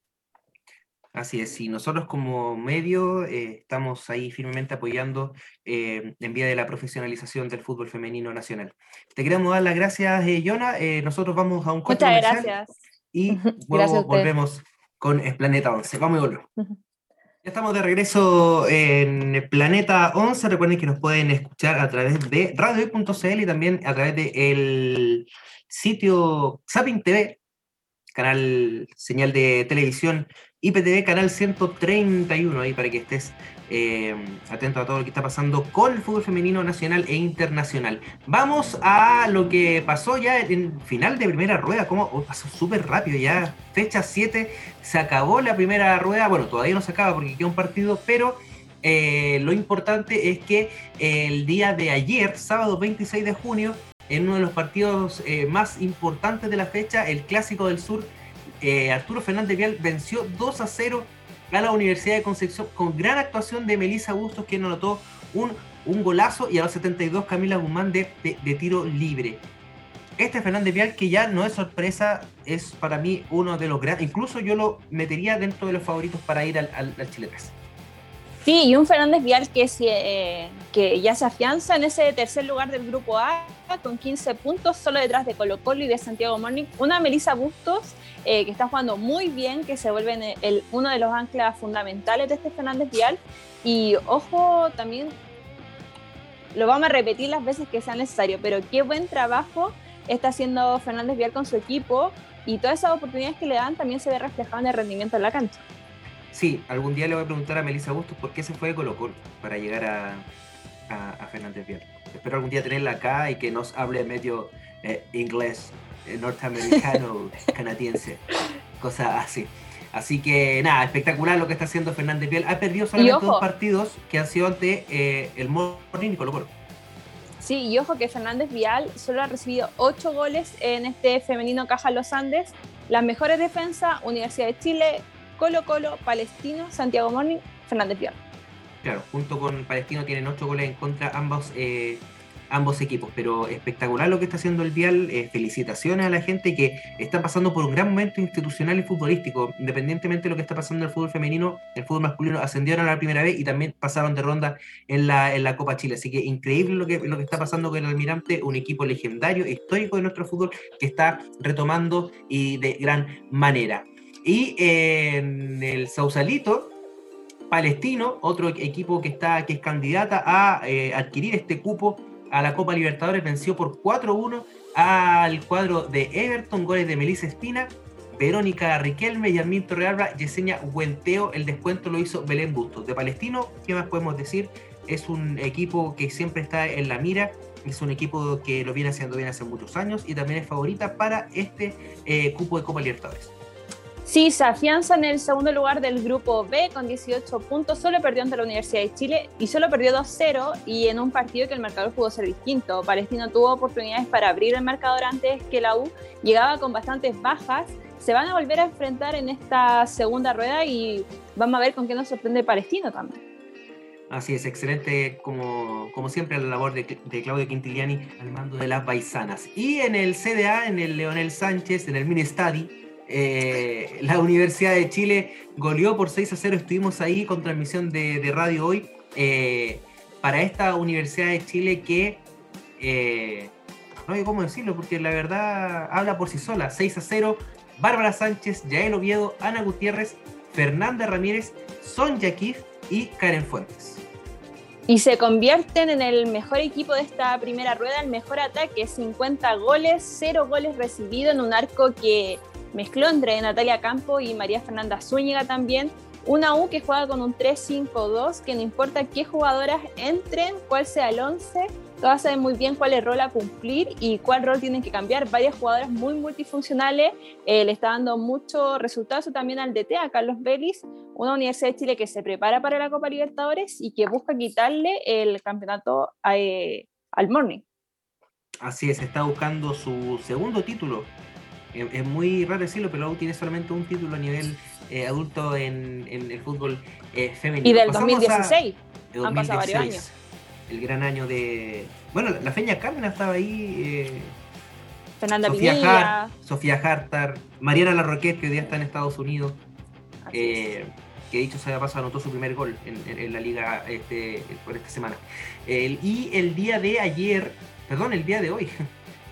[SPEAKER 1] Así es, y nosotros como medio eh, estamos ahí firmemente apoyando eh, en vía de la profesionalización del fútbol femenino nacional. Te queremos dar las gracias, eh, Yona. nosotros vamos a un
[SPEAKER 2] corte Muchas gracias.
[SPEAKER 1] Y luego volvemos con el Planeta 11. Vamos y volvemos. Ya estamos de regreso en Planeta 11. Recuerden que nos pueden escuchar a través de radio.cl y también a través del sitio Zapping TV, canal señal de televisión IPTV, canal 131, ahí para que estés eh, atento a todo lo que está pasando con el fútbol femenino nacional e internacional. Vamos a lo que pasó ya en final de primera rueda, como oh, pasó súper rápido ya, fecha 7, se acabó la primera rueda, bueno, todavía no se acaba porque queda un partido, pero eh, lo importante es que el día de ayer, sábado 26 de junio, en uno de los partidos eh, más importantes de la fecha, el Clásico del Sur, Arturo Fernández Vial venció 2 a 0 a la Universidad de Concepción con gran actuación de Melissa Bustos, quien anotó un, un golazo, y a los 72 Camila Guzmán de, de, tiro libre. Este Fernández Vial, que ya no es sorpresa, es para mí uno de los grandes, incluso yo lo metería dentro de los favoritos para ir al, al, Chile 3.
[SPEAKER 2] Sí, y un Fernández Vial que, eh, que ya se afianza en ese tercer lugar del grupo A con 15 puntos, solo detrás de Colo Colo y de Santiago Morning. Una Melissa Bustos eh, que está jugando muy bien, que se vuelve el, uno de los anclas fundamentales de este Fernández Vial. Y ojo, también lo vamos a repetir las veces que sea necesario, pero qué buen trabajo está haciendo Fernández Vial con su equipo y todas esas oportunidades que le dan también se ve reflejado en el rendimiento en la cancha.
[SPEAKER 1] Sí, algún día le voy a preguntar a Melissa Bustos por qué se fue de Colo Colo para llegar a, a, Fernández Vial. Espero algún día tenerla acá y que nos hable medio eh, inglés eh, norteamericano, canadiense, cosas así. Así que nada, espectacular lo que está haciendo Fernández Vial. Ha perdido solamente dos partidos que han sido ante eh, el Morning y Colo Colo.
[SPEAKER 2] Sí, y ojo que Fernández Vial solo ha recibido ocho goles en este femenino Caja Los Andes. Las mejores defensas, Universidad de Chile, Colo Colo, Palestino, Santiago Morning, Fernández Vial.
[SPEAKER 1] Claro, junto con Palestino tienen ocho goles en contra ambos, eh, ambos equipos, pero espectacular lo que está haciendo el Vial. Eh, felicitaciones a la gente que está pasando por un gran momento institucional y futbolístico, independientemente de lo que está pasando en el fútbol femenino, el fútbol masculino ascendieron a la primera vez y también pasaron de ronda en la, en la Copa Chile. Así que increíble lo que, lo que está pasando con el Almirante, un equipo legendario, histórico de nuestro fútbol que está retomando y de gran manera. Y en el Sausalito, Palestino, otro equipo que, está, que es candidata a eh, adquirir este cupo a la Copa Libertadores, venció por 4-1 al cuadro de Everton, goles de Melissa Espina, Verónica Riquelme, Yasmín Torrealba, Yesenia Huenteo, el descuento lo hizo Belén Bustos. De Palestino, ¿qué más podemos decir? Es un equipo que siempre está en la mira, es un equipo que lo viene haciendo bien hace muchos años y también es favorita para este eh, cupo de Copa Libertadores.
[SPEAKER 2] Sí, se afianza en el segundo lugar del grupo B con 18 puntos, solo perdió ante la Universidad de Chile y solo perdió 2-0 y en un partido que el marcador pudo ser distinto. Palestino tuvo oportunidades para abrir el marcador antes que la U, llegaba con bastantes bajas, se van a volver a enfrentar en esta segunda rueda y vamos a ver con qué nos sorprende Palestino también.
[SPEAKER 1] Así es, excelente como, como siempre la labor de, Claudio Quintiliani al mando de las paisanas. Y en el CDA, en el Leonel Sánchez, en el Mini Stadi, eh, la Universidad de Chile goleó por 6 a 0, estuvimos ahí con transmisión de, radio hoy. Eh, para esta Universidad de Chile que, eh, no sé cómo decirlo, porque la verdad habla por sí sola. 6 a 0, Bárbara Sánchez, Yael Oviedo, Ana Gutiérrez, Fernanda Ramírez, Sonja Kif y Karen Fuentes.
[SPEAKER 2] Y se convierten en el mejor equipo de esta primera rueda, el mejor ataque, 50 goles, 0 goles recibidos en un arco que mezcló entre Natalia Campo y María Fernanda Zúñiga también. Una U que juega con un 3-5-2, que no importa qué jugadoras entren, cuál sea el 11, todas saben muy bien cuál es el rol a cumplir y cuál rol tienen que cambiar. Varias jugadoras muy multifuncionales, eh, le está dando mucho resultado también al DT, a Carlos Vélez, una Universidad de Chile que se prepara para la Copa Libertadores y que busca quitarle el campeonato eh, al Morning.
[SPEAKER 1] Así es, está buscando su segundo título es, muy raro decirlo, pero la tiene solamente un título a nivel eh, adulto en, el fútbol eh, femenino.
[SPEAKER 2] Y del 2016. Han pasado varios años.
[SPEAKER 1] El gran año de. Bueno, la Feña Carmen estaba ahí.
[SPEAKER 2] Eh, Fernanda Sofía,
[SPEAKER 1] Sofía Hartar, Mariana Larroquet, que hoy día está en Estados Unidos. que dicho sea pasado anotó su primer gol en, la liga este, por esta semana. y el día de ayer, perdón, el día de hoy,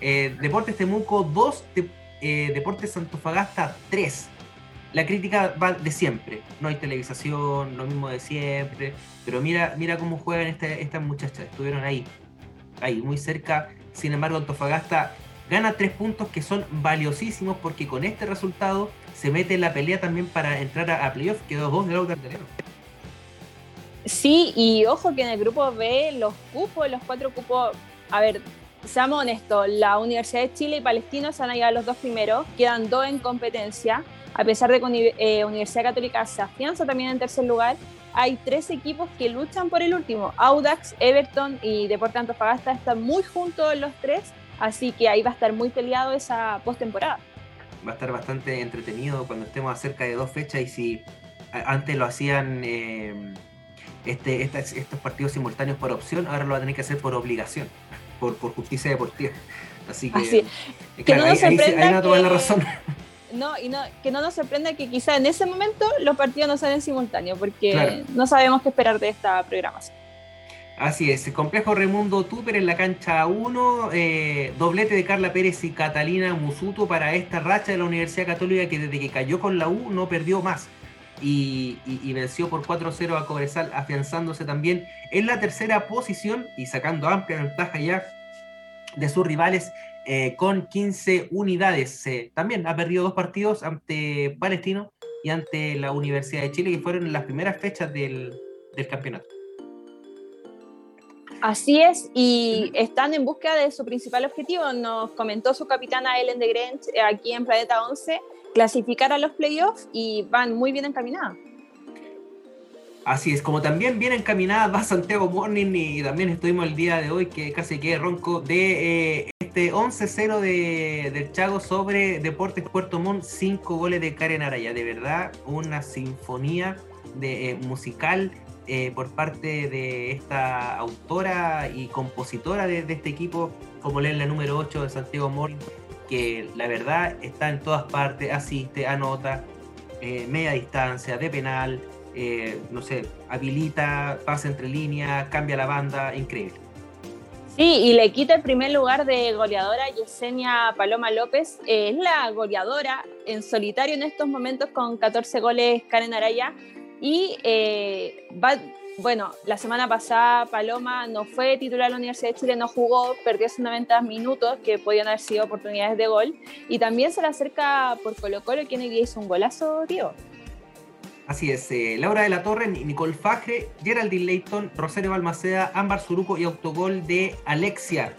[SPEAKER 1] Deportes Temuco 2, eh, Deportes Antofagasta 3. La crítica va de siempre. No hay televisación, lo mismo de siempre. Pero mira, mira cómo juegan estas muchachas. Estuvieron ahí, ahí, muy cerca. Sin embargo, Antofagasta gana tres puntos que son valiosísimos porque con este resultado se mete en la pelea también para entrar a, playoff. Quedó dos de la
[SPEAKER 2] Sí, y ojo que en el grupo B los cupos, los cuatro cupos, a ver, seamos honestos, la Universidad de Chile y Palestino se a llegar los dos primeros, quedan dos en competencia, a pesar de que eh, Universidad Católica se afianza también en tercer lugar, hay tres equipos que luchan por el último, Audax, Everton y Deportes Antofagasta están muy juntos los tres, así que ahí va a estar muy peleado esa postemporada.
[SPEAKER 1] Va a estar bastante entretenido cuando estemos cerca de dos fechas y si antes lo hacían... Eh, este, estos partidos simultáneos por opción, ahora lo va a tener que hacer por obligación por, justicia deportiva. Así que,
[SPEAKER 2] que no nos ahí, que, la razón. No, y no, que no nos sorprenda que quizá en ese momento los partidos no salen simultáneos, porque no sabemos qué esperar de esta programación.
[SPEAKER 1] Así es, complejo Raimundo Tupper en la cancha 1, eh, doblete de Carla Pérez y Catalina Musuto para esta racha de la Universidad Católica que desde que cayó con la U no perdió más y, venció por 4-0 a Cobresal, afianzándose también en la tercera posición y sacando amplia ventaja ya de sus rivales eh, con 15 unidades. También ha perdido dos partidos ante Palestino y ante la Universidad de Chile, que fueron las primeras fechas del, campeonato.
[SPEAKER 2] Así es, y están en búsqueda de su principal objetivo. Nos comentó su capitana Ellen de Grench eh, aquí en Planeta 11, clasificar a los playoffs y van muy bien encaminados.
[SPEAKER 1] Así es, como también bien encaminada va Santiago Morning y también estuvimos el día de hoy que casi quede ronco de eh, este 11-0 de, del Chago sobre Deportes Puerto Montt, 5 goles de Karen Araya, de verdad una sinfonía de, eh, musical eh, por parte de esta autora y compositora de, este equipo, como leen la número 8 de Santiago Morning, que la verdad está en todas partes, asiste, anota, media distancia, de penal, eh, no sé, habilita, pasa entre líneas, cambia la banda, increíble.
[SPEAKER 2] Sí, y le quita el primer lugar de goleadora Yesenia Paloma López. Eh, es la goleadora en solitario en estos momentos con 14 goles Karen Araya. Y eh, va, bueno, la semana pasada Paloma no fue titular de la Universidad de Chile, no jugó, perdió 90 minutos que podían haber sido oportunidades de gol. Y también se le acerca por Colo Colo, quien hizo un golazo, tío.
[SPEAKER 1] Así es, eh, Laura de la Torre, Nicole Fajre, Geraldine Leighton, Rosario Balmaceda, Ámbar Suruco y autogol de Alexia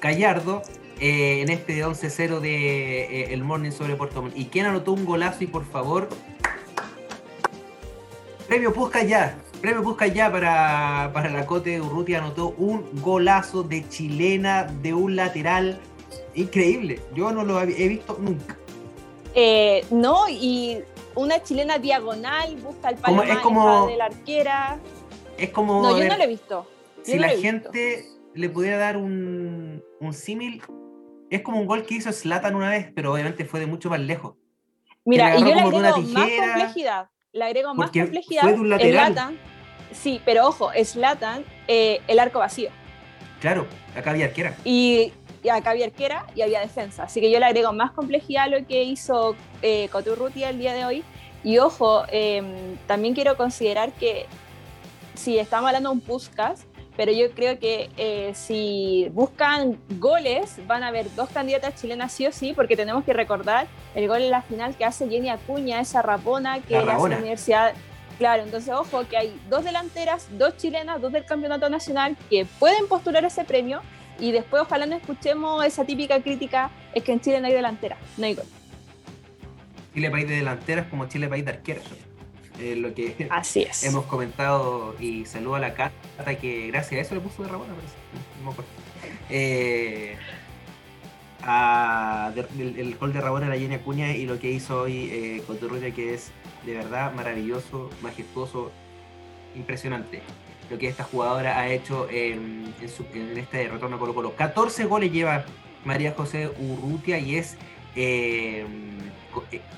[SPEAKER 1] Gallardo eh, en este 11-0 de el Morning sobre Puerto. ¿Y quién anotó un golazo? Y por favor, premio Pusca ya, premio Pusca ya para, para la Cote Urrutia, anotó un golazo de chilena de un lateral increíble. Yo no lo he visto nunca.
[SPEAKER 2] no, y una chilena diagonal, busca el palo es como, de la arquera.
[SPEAKER 1] Es como.
[SPEAKER 2] No, yo no lo he visto.
[SPEAKER 1] si la gente le pudiera dar un, un símil, es como un gol que hizo Slatan una vez, pero obviamente fue de mucho más lejos.
[SPEAKER 2] Mira, y yo le agrego más complejidad. Le agrego más complejidad.
[SPEAKER 1] Fue de un lateral.
[SPEAKER 2] sí, pero ojo, Slatan, eh, el arco vacío.
[SPEAKER 1] Claro, acá había arquera.
[SPEAKER 2] Y y acá había arquera y había defensa. Así que yo le agrego más complejidad a lo que hizo eh, Coturrutia el día de hoy. Y ojo, em, también quiero considerar que si estamos hablando de un Puskas, pero yo creo que eh, si buscan goles, van a haber dos candidatas chilenas sí o sí, porque tenemos que recordar el gol en la final que hace Jenny Acuña, esa rapona que la hace la Universidad. Claro, entonces ojo que hay dos delanteras, dos chilenas, dos del campeonato nacional que pueden postular ese premio y después ojalá no escuchemos esa típica crítica, es que en Chile no hay delantera, no hay gol.
[SPEAKER 1] Chile país de delanteras como Chile país de arqueros. Eh, lo que
[SPEAKER 2] Así es.
[SPEAKER 1] hemos comentado y saludo a la carta que gracias a eso le puso de Rabona, eh, el, gol de Rabona a la Jenny Acuña y lo que hizo hoy eh, con que es de verdad maravilloso, majestuoso, impresionante lo que esta jugadora ha hecho en, este retorno Colo Colo. 14 goles lleva María José Urrutia y es... Eh,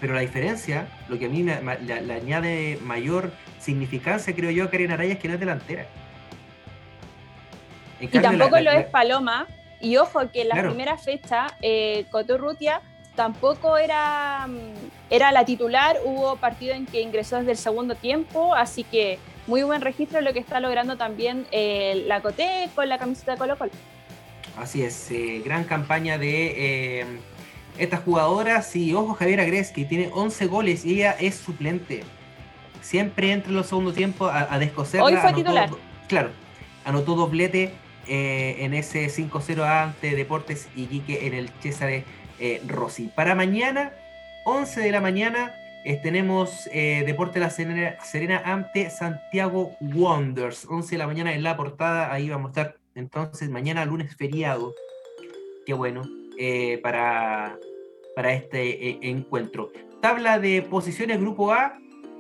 [SPEAKER 1] pero la diferencia, lo que a mí le, añade mayor significancia, creo yo, a Karen Araya es que no es delantera.
[SPEAKER 2] y tampoco lo es Paloma. Y ojo que en la primera fecha, eh, Coturrutia tampoco era, mm, era la titular, hubo partido en que ingresó desde el segundo tiempo, así que muy buen registro lo que está logrando también eh, la Cote con la camiseta de Colo Colo.
[SPEAKER 1] Así es, eh, gran campaña de eh, estas jugadoras y ojo Javier Agres que tiene 11 goles y ella es suplente. Siempre entra en los segundos tiempos a, a descoserla.
[SPEAKER 2] Hoy fue titular.
[SPEAKER 1] Claro, anotó doblete en ese 5-0 ante Deportes y Quique en el César Rossi. Para mañana, 11 de la mañana, eh, tenemos eh, Deporte La Serena, ante Santiago Wonders. 11 de la mañana en la portada. Ahí vamos a estar entonces mañana lunes feriado. Qué bueno. Eh, para, para este encuentro. Tabla de posiciones Grupo A.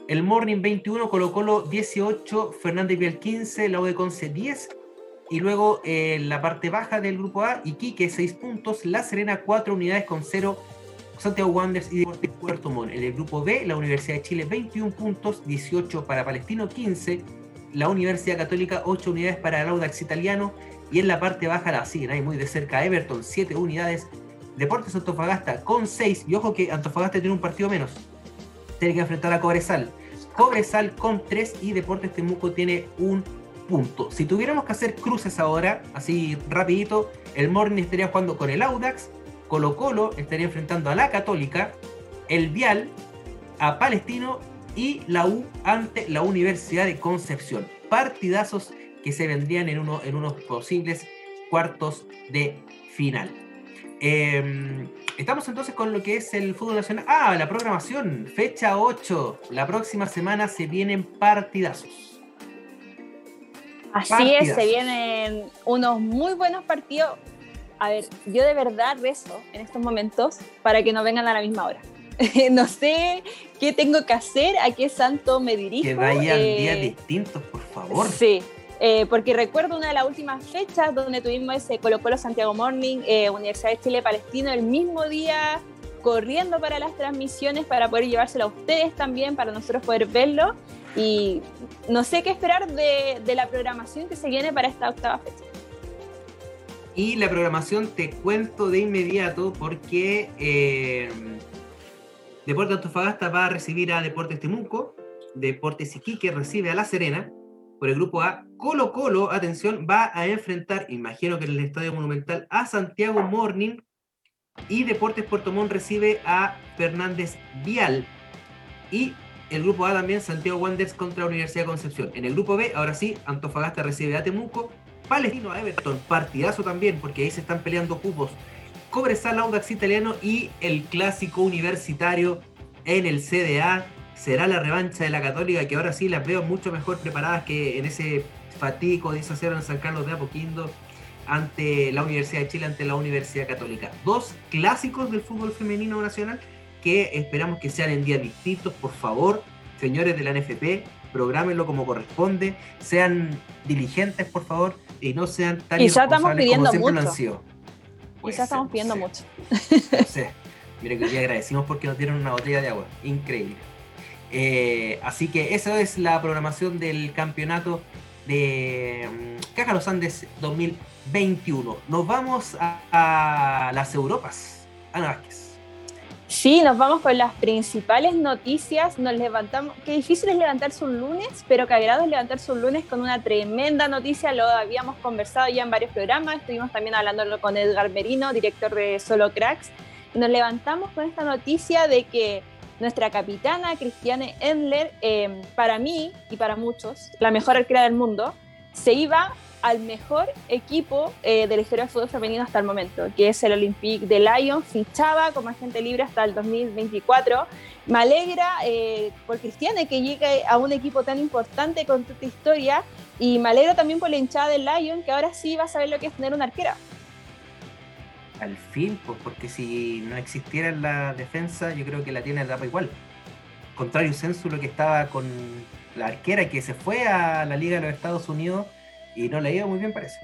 [SPEAKER 1] El Morning 21, Colo Colo 18, Fernández Vial 15, la de Conce 10. Y luego en la parte baja del grupo A, Iquique 6 puntos, La Serena 4 unidades con 0 Santiago Wanderers y Deportes Puerto Montt. En el grupo B, la Universidad de Chile 21 puntos, 18 para Palestino 15, la Universidad Católica 8 unidades para el Audax Italiano y en la parte baja la siguen ahí muy de cerca Everton 7 unidades, Deportes Antofagasta con 6 y ojo que Antofagasta tiene un partido menos, tiene que enfrentar a Cobresal. Cobresal con 3 y Deportes Temuco tiene un punto. Si tuviéramos que hacer cruces ahora, así rapidito, el Morning estaría jugando con el Audax, Colo Colo estaría enfrentando a la Católica, el Vial a Palestino y la U ante la Universidad de Concepción. Partidazos que se vendrían en, uno, en unos posibles cuartos de final. Em, estamos entonces con lo que es el fútbol nacional. Ah, la programación, fecha 8. La próxima semana se vienen partidazos.
[SPEAKER 2] Así es, se vienen unos muy buenos partidos. A ver, yo de verdad rezo en estos momentos para que no vengan a la misma hora. no sé qué tengo que hacer, a qué santo me dirijo.
[SPEAKER 1] Que vayan días eh, distintos, por favor.
[SPEAKER 2] Sí, eh, porque recuerdo una de las últimas fechas donde tuvimos ese Colo Colo Santiago Morning, eh, Universidad de Chile Palestino, el mismo día corriendo para las transmisiones para poder llevárselo a ustedes también, para nosotros poder verlo. Y no sé qué esperar de, la programación que se viene para esta octava fecha.
[SPEAKER 1] Y la programación te cuento de inmediato porque eh, Deportes Antofagasta va a recibir a Deportes Temuco, Deportes Iquique recibe a La Serena, por el grupo A, Colo Colo, atención, va a enfrentar, imagino que en el Estadio Monumental, a Santiago Morning y Deportes Puerto Montt recibe a Fernández Vial. Y el grupo A también, Santiago Wanderers contra Universidad de Concepción. En el grupo B, ahora sí, Antofagasta recibe a Temuco, Palestino a Everton, partidazo también, porque ahí se están peleando cupos. Cobresal Audax Italiano y el clásico universitario en el CDA será la revancha de la Católica, que ahora sí las veo mucho mejor preparadas que en ese fatico de en San Carlos de Apoquindo ante la Universidad de Chile, ante la Universidad Católica. Dos clásicos del fútbol femenino nacional que esperamos que sean en días distintos. Por favor, señores de la NFP, programenlo como corresponde, sean diligentes, por favor, y no sean tan
[SPEAKER 2] Quizá estamos pidiendo como mucho. Quizá estamos pidiendo mucho.
[SPEAKER 1] Miren que hoy agradecimos porque nos dieron una botella de agua. Increíble. Eh, así que esa es la programación del campeonato de um, Caja Los Andes 2021. Nos vamos a, las Europas. Ana Vázquez.
[SPEAKER 2] Sí, nos vamos con las principales noticias. Nos levantamos. Qué difícil es levantarse un lunes, pero qué agrado es levantarse un lunes con una tremenda noticia. Lo habíamos conversado ya en varios programas. Estuvimos también hablándolo con Edgar Merino, director de Solo Cracks. Nos levantamos con esta noticia de que nuestra capitana Cristiane Endler, em, para mí y para muchos, la mejor arquera del mundo, se iba al mejor equipo eh, de la historia del fútbol femenino hasta el momento, que es el Olympique de Lyon, fichaba como agente libre hasta el 2024. Me alegra eh, por Cristiane que llegue a un equipo tan importante con tanta historia y me alegra también por la hinchada del Lyon, que ahora sí va a saber lo que es tener una arquera
[SPEAKER 1] al fin, pues, porque si no existiera la defensa, yo creo que la tiene el etapa igual. Contrario lo que estaba con la arquera que se fue a la Liga de los Estados Unidos y no le ido muy bien, parece.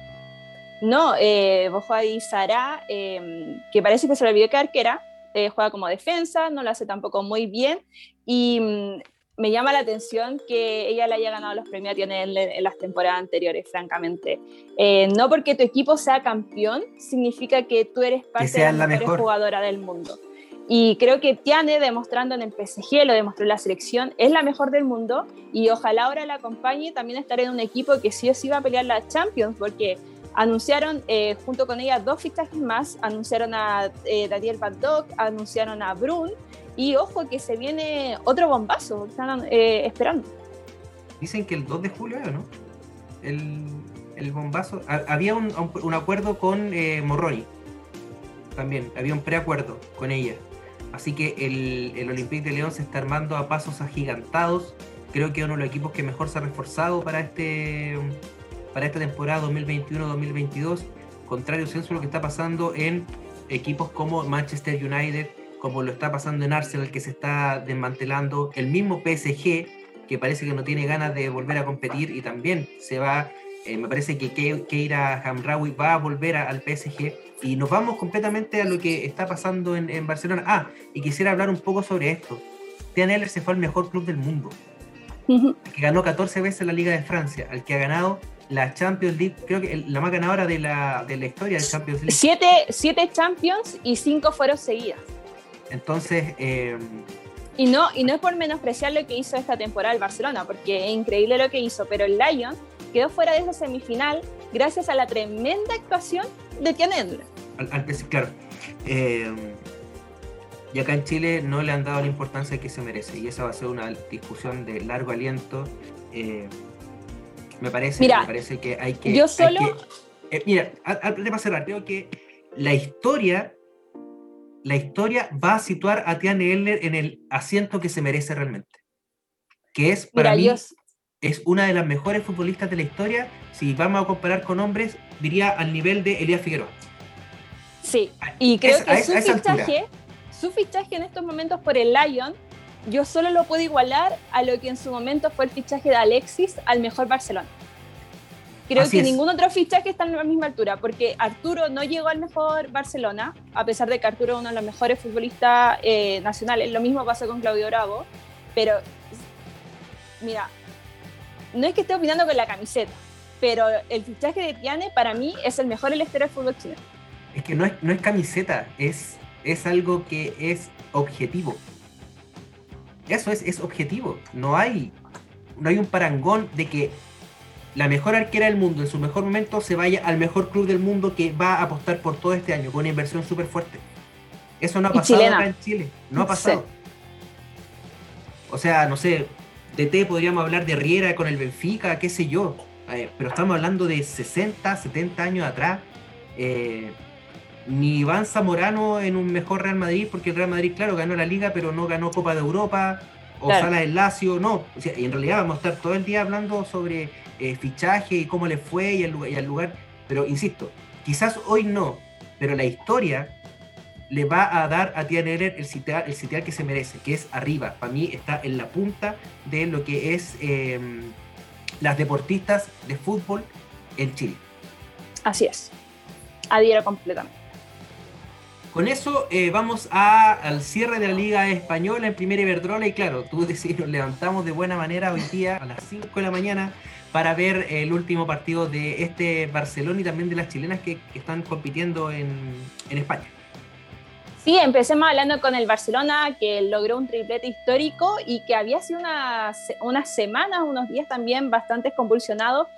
[SPEAKER 2] No, eh, vos y Sara, em, que parece que se le olvidó que arquera, eh, juega como defensa, no lo hace tampoco muy bien. Y mm, me llama la atención que ella le haya ganado los premios a en, en las temporadas anteriores, francamente. Eh, no porque tu equipo sea campeón, significa que tú eres parte de la, mejor jugadora del mundo. Y creo que Tiane, demostrando en el PSG, lo demostró en la selección, es la mejor del mundo y ojalá ahora la acompañe también estar en un equipo que sí o sí va a pelear la Champions, porque anunciaron eh, junto con ella dos fichajes más, anunciaron a eh, Daniel Van anunciaron a Brun y ojo que se viene otro bombazo, están eh, esperando.
[SPEAKER 1] Dicen que el 2 de julio, ¿no? El, bombazo. había un, acuerdo con eh, Morroni. También, había un preacuerdo con ella. Así que el, el Olympique de León se está armando a pasos agigantados. Creo que es uno de los equipos que mejor se ha reforzado para este para esta temporada 2021-2022. Contrario a lo que está pasando en equipos como Manchester United, como lo está pasando en Arsenal, que se está desmantelando, el mismo PSG, que parece que no tiene ganas de volver a competir y también se va, eh, me parece que Keira Hamraoui va a volver al PSG y nos vamos completamente a lo que está pasando en, Barcelona. Ah, y quisiera hablar un poco sobre esto. Tian Eller se fue al mejor club del mundo, que ganó 14 veces la Liga de Francia, al que ha ganado la Champions League, creo que la más ganadora de la, de la historia de Champions League.
[SPEAKER 2] Siete, siete Champions y cinco fueron seguidas.
[SPEAKER 1] Entonces...
[SPEAKER 2] Eh, y no, y no es por menospreciar lo que hizo esta temporada el Barcelona, porque es increíble lo que hizo, pero el Lyon quedó fuera de esa semifinal gracias a la tremenda actuación de Tianendra.
[SPEAKER 1] Al, al, claro. Eh, y acá en Chile no le han dado la importancia que se merece, y esa va a ser una discusión de largo aliento. Eh, Me parece, me parece que hay que.
[SPEAKER 2] Yo solo.
[SPEAKER 1] Eh, mira, antes de cerrar, creo que la historia. La historia va a situar a Tiane Eller en el asiento que se merece realmente. Que es para mí. Es una de las mejores futbolistas de la historia. Si vamos a comparar con hombres, diría al nivel de Elías Figueroa.
[SPEAKER 2] Sí, y creo que su, fichaje, su fichaje en estos momentos por el Lyon yo solo lo puedo igualar a lo que en su momento fue el fichaje de Alexis al mejor Barcelona. Creo que ningún otro fichaje está en la misma altura, porque Arturo no llegó al mejor Barcelona, a pesar de que Arturo es uno de los mejores futbolistas eh, nacionales. Lo mismo pasó con Claudio Bravo, pero mira, no es que esté opinando con la camiseta, pero el fichaje de Tiane para mí es el mejor en la del fútbol chileno.
[SPEAKER 1] Es que no es, no es camiseta, es, es algo que es objetivo. Eso es, es objetivo. No hay, no hay un parangón de que la mejor arquera del mundo en su mejor momento se vaya al mejor club del mundo que va a apostar por todo este año con una inversión súper fuerte. Eso no ha pasado acá en Chile. No ha pasado. O sea, no sé, de T podríamos hablar de Riera con el Benfica, qué sé yo. Eh, pero estamos hablando de 60, 70 años atrás. Eh, ni Iván Zamorano en un mejor Real Madrid, porque el Real Madrid, claro, ganó la liga, pero no ganó Copa de Europa, o Sala del Lazio, no. y en realidad vamos a estar todo el día hablando sobre eh, fichaje y cómo le fue y el, lugar. Pero insisto, quizás hoy no, pero la historia le va a dar a Tia Nerer el sitial, el sitial que se merece, que es arriba. Para mí está en la punta de lo que es em, las deportistas de fútbol en Chile.
[SPEAKER 2] Así es. Adhiero completamente.
[SPEAKER 1] Con eso eh, vamos al cierre de la Liga Española en Primera Iberdrola y claro, tú decís, nos levantamos de buena manera hoy día a las 5 de la mañana para ver el último partido de este Barcelona y también de las chilenas que, están compitiendo en, en España.
[SPEAKER 2] Sí, empecemos hablando con el Barcelona, que logró un triplete histórico y que había sido unas, unas semanas, unos días también bastante convulsionados.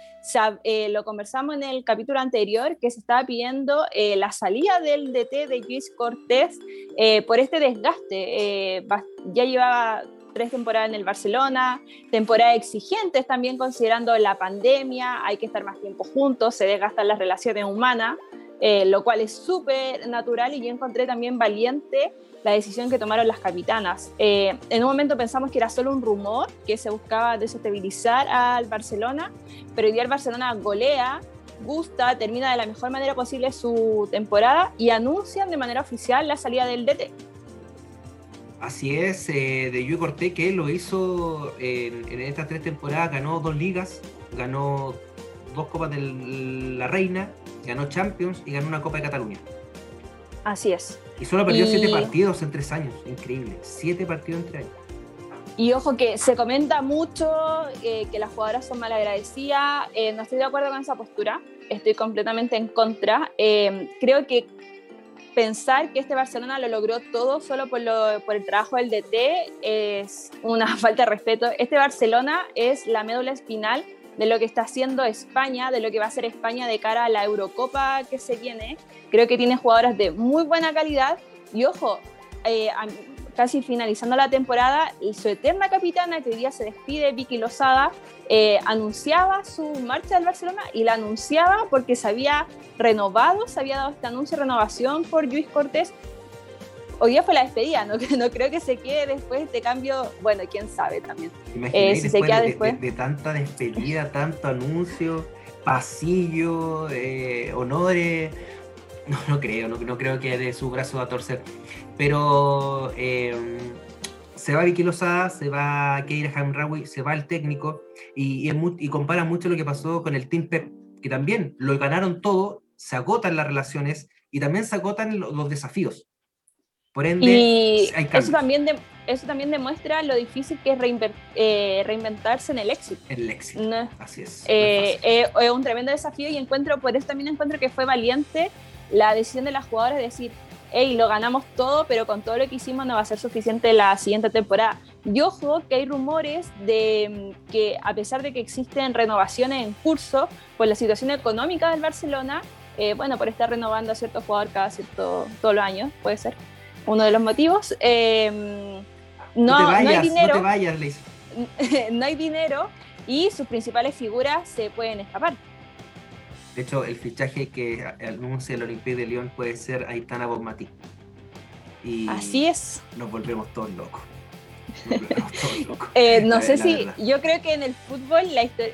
[SPEAKER 2] Eh, lo conversamos en el capítulo anterior, que se estaba pidiendo eh, la salida del DT de Luis Cortés eh, por este desgaste. ya llevaba tres temporadas en el Barcelona, temporadas exigentes también considerando la pandemia, hay que estar más tiempo juntos, se desgastan las relaciones humanas. Eh, lo cual es súper natural y yo encontré también valiente la decisión que tomaron las capitanas. Eh, en un momento pensamos que era solo un rumor, que se buscaba desestabilizar al Barcelona, pero hoy día el Barcelona golea, gusta, termina de la mejor manera posible su temporada y anuncian de manera oficial la salida del DT.
[SPEAKER 1] Así es, eh, de Yui Corté que lo hizo en, en, estas tres temporadas, ganó dos ligas, ganó dos Copas de la Reina, ganó Champions y ganó una Copa de Cataluña.
[SPEAKER 2] Así es.
[SPEAKER 1] Y solo perdió siete partidos en tres años. Increíble. Siete partidos en tres años.
[SPEAKER 2] Y ojo que se comenta mucho eh, que las jugadoras son malagradecidas. Eh, no estoy de acuerdo con esa postura. Estoy completamente en contra. Eh, creo que pensar que este Barcelona lo logró todo solo por, lo, por el trabajo del DT es una falta de respeto. Este Barcelona es la médula espinal de lo que está haciendo España, de lo que va a hacer España de cara a la Eurocopa que se viene. Creo que tiene jugadoras de muy buena calidad y ojo, eh, casi finalizando la temporada, su eterna capitana, que hoy día se despide, Vicky Lozada, eh, anunciaba su marcha del Barcelona y la anunciaba porque se había renovado, se había dado este anuncio de renovación por Luis Cortés hoy día fue la despedida, no, no creo que se quede después de este cambio, bueno, quién sabe también.
[SPEAKER 1] Eh, si se queda de, después. De, tanta despedida, tanto anuncio, pasillo, eh, honores. No, no creo, no, creo que de su brazo a torcer. Pero eh, se va Vicky Lozada, se va Keira Hamraoui, se va el técnico y, y, compara mucho lo que pasó con el Team Pep, que también lo ganaron todo, se agotan las relaciones y también se agotan los desafíos. Por ende,
[SPEAKER 2] y eso también, eso también demuestra lo difícil que es eh, reinventarse en el éxito.
[SPEAKER 1] En el éxito, así es.
[SPEAKER 2] Eh, eh, es un tremendo desafío y encuentro, por eso también encuentro que fue valiente la decisión de las jugadoras de decir, hey, lo ganamos todo, pero con todo lo que hicimos no va a ser suficiente la siguiente temporada. Y ojo que hay rumores de mm, que a pesar de que existen renovaciones en curso por la situación económica del Barcelona, bueno, por estar renovando a ciertos jugadores cada cierto, todos los años, puede ser uno de los motivos. Em, no, no, hay dinero.
[SPEAKER 1] No te vayas,
[SPEAKER 2] no hay dinero y sus principales figuras se pueden escapar.
[SPEAKER 1] De hecho, el fichaje que anuncia el Olympique de Lyon puede ser Aitana Bonmatí.
[SPEAKER 2] Y Así es.
[SPEAKER 1] Nos volvemos todos locos.
[SPEAKER 2] Eh, no sé si, yo creo que en el fútbol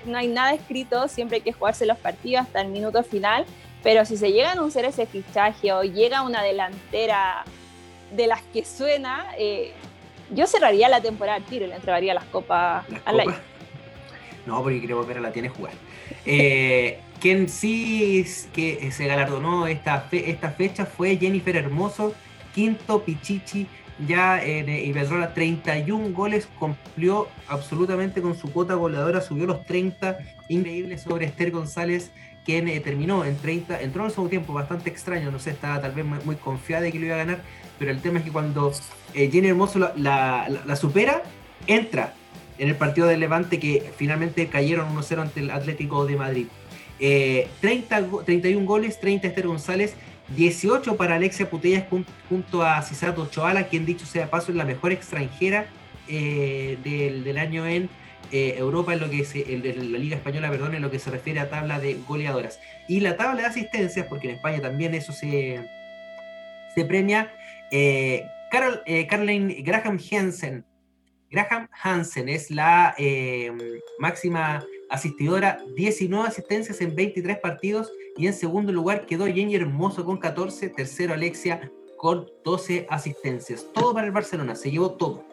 [SPEAKER 2] no hay nada escrito, siempre hay que jugarse los partidos hasta el minuto final, pero si se llega a anunciar ese fichaje o llega una delantera de las que suena, eh, yo cerraría la temporada al tiro y le entregaría las copas al aire.
[SPEAKER 1] No, porque quiero volver a la tiene jugar. Eh, quien sí que se galardonó esta, esta fecha fue Jennifer Hermoso, quinto Pichichi ya en Iberdrola 31 goles, cumplió absolutamente con su cuota goleadora, subió los 30, increíble sobre Esther González, quien eh, terminó en 30, entró en el segundo tiempo, bastante extraño, no sé, estaba tal vez muy, confiada de que lo iba a ganar, pero el tema es que cuando eh, Jenny Hermoso la, supera, entra en el partido del Levante que finalmente cayeron 1-0 ante el Atlético de Madrid. 30, eh, 31 goles, 30 Esther González, 18 para Alexia Putellas junto a Cisato Choala, quien dicho sea paso es la mejor extranjera eh, del, año en eh, Europa, en lo que se, en la Liga Española, perdón, en lo que se refiere a tabla de goleadoras. Y la tabla de asistencias, porque en España también eso se, se premia, eh, Carol, Caroline Graham Hansen. Graham Hansen es la máxima asistidora, 19 asistencias en 23 partidos y en segundo lugar quedó Jenny Hermoso con 14, tercero Alexia con 12 asistencias. Todo para el Barcelona, se llevó todo.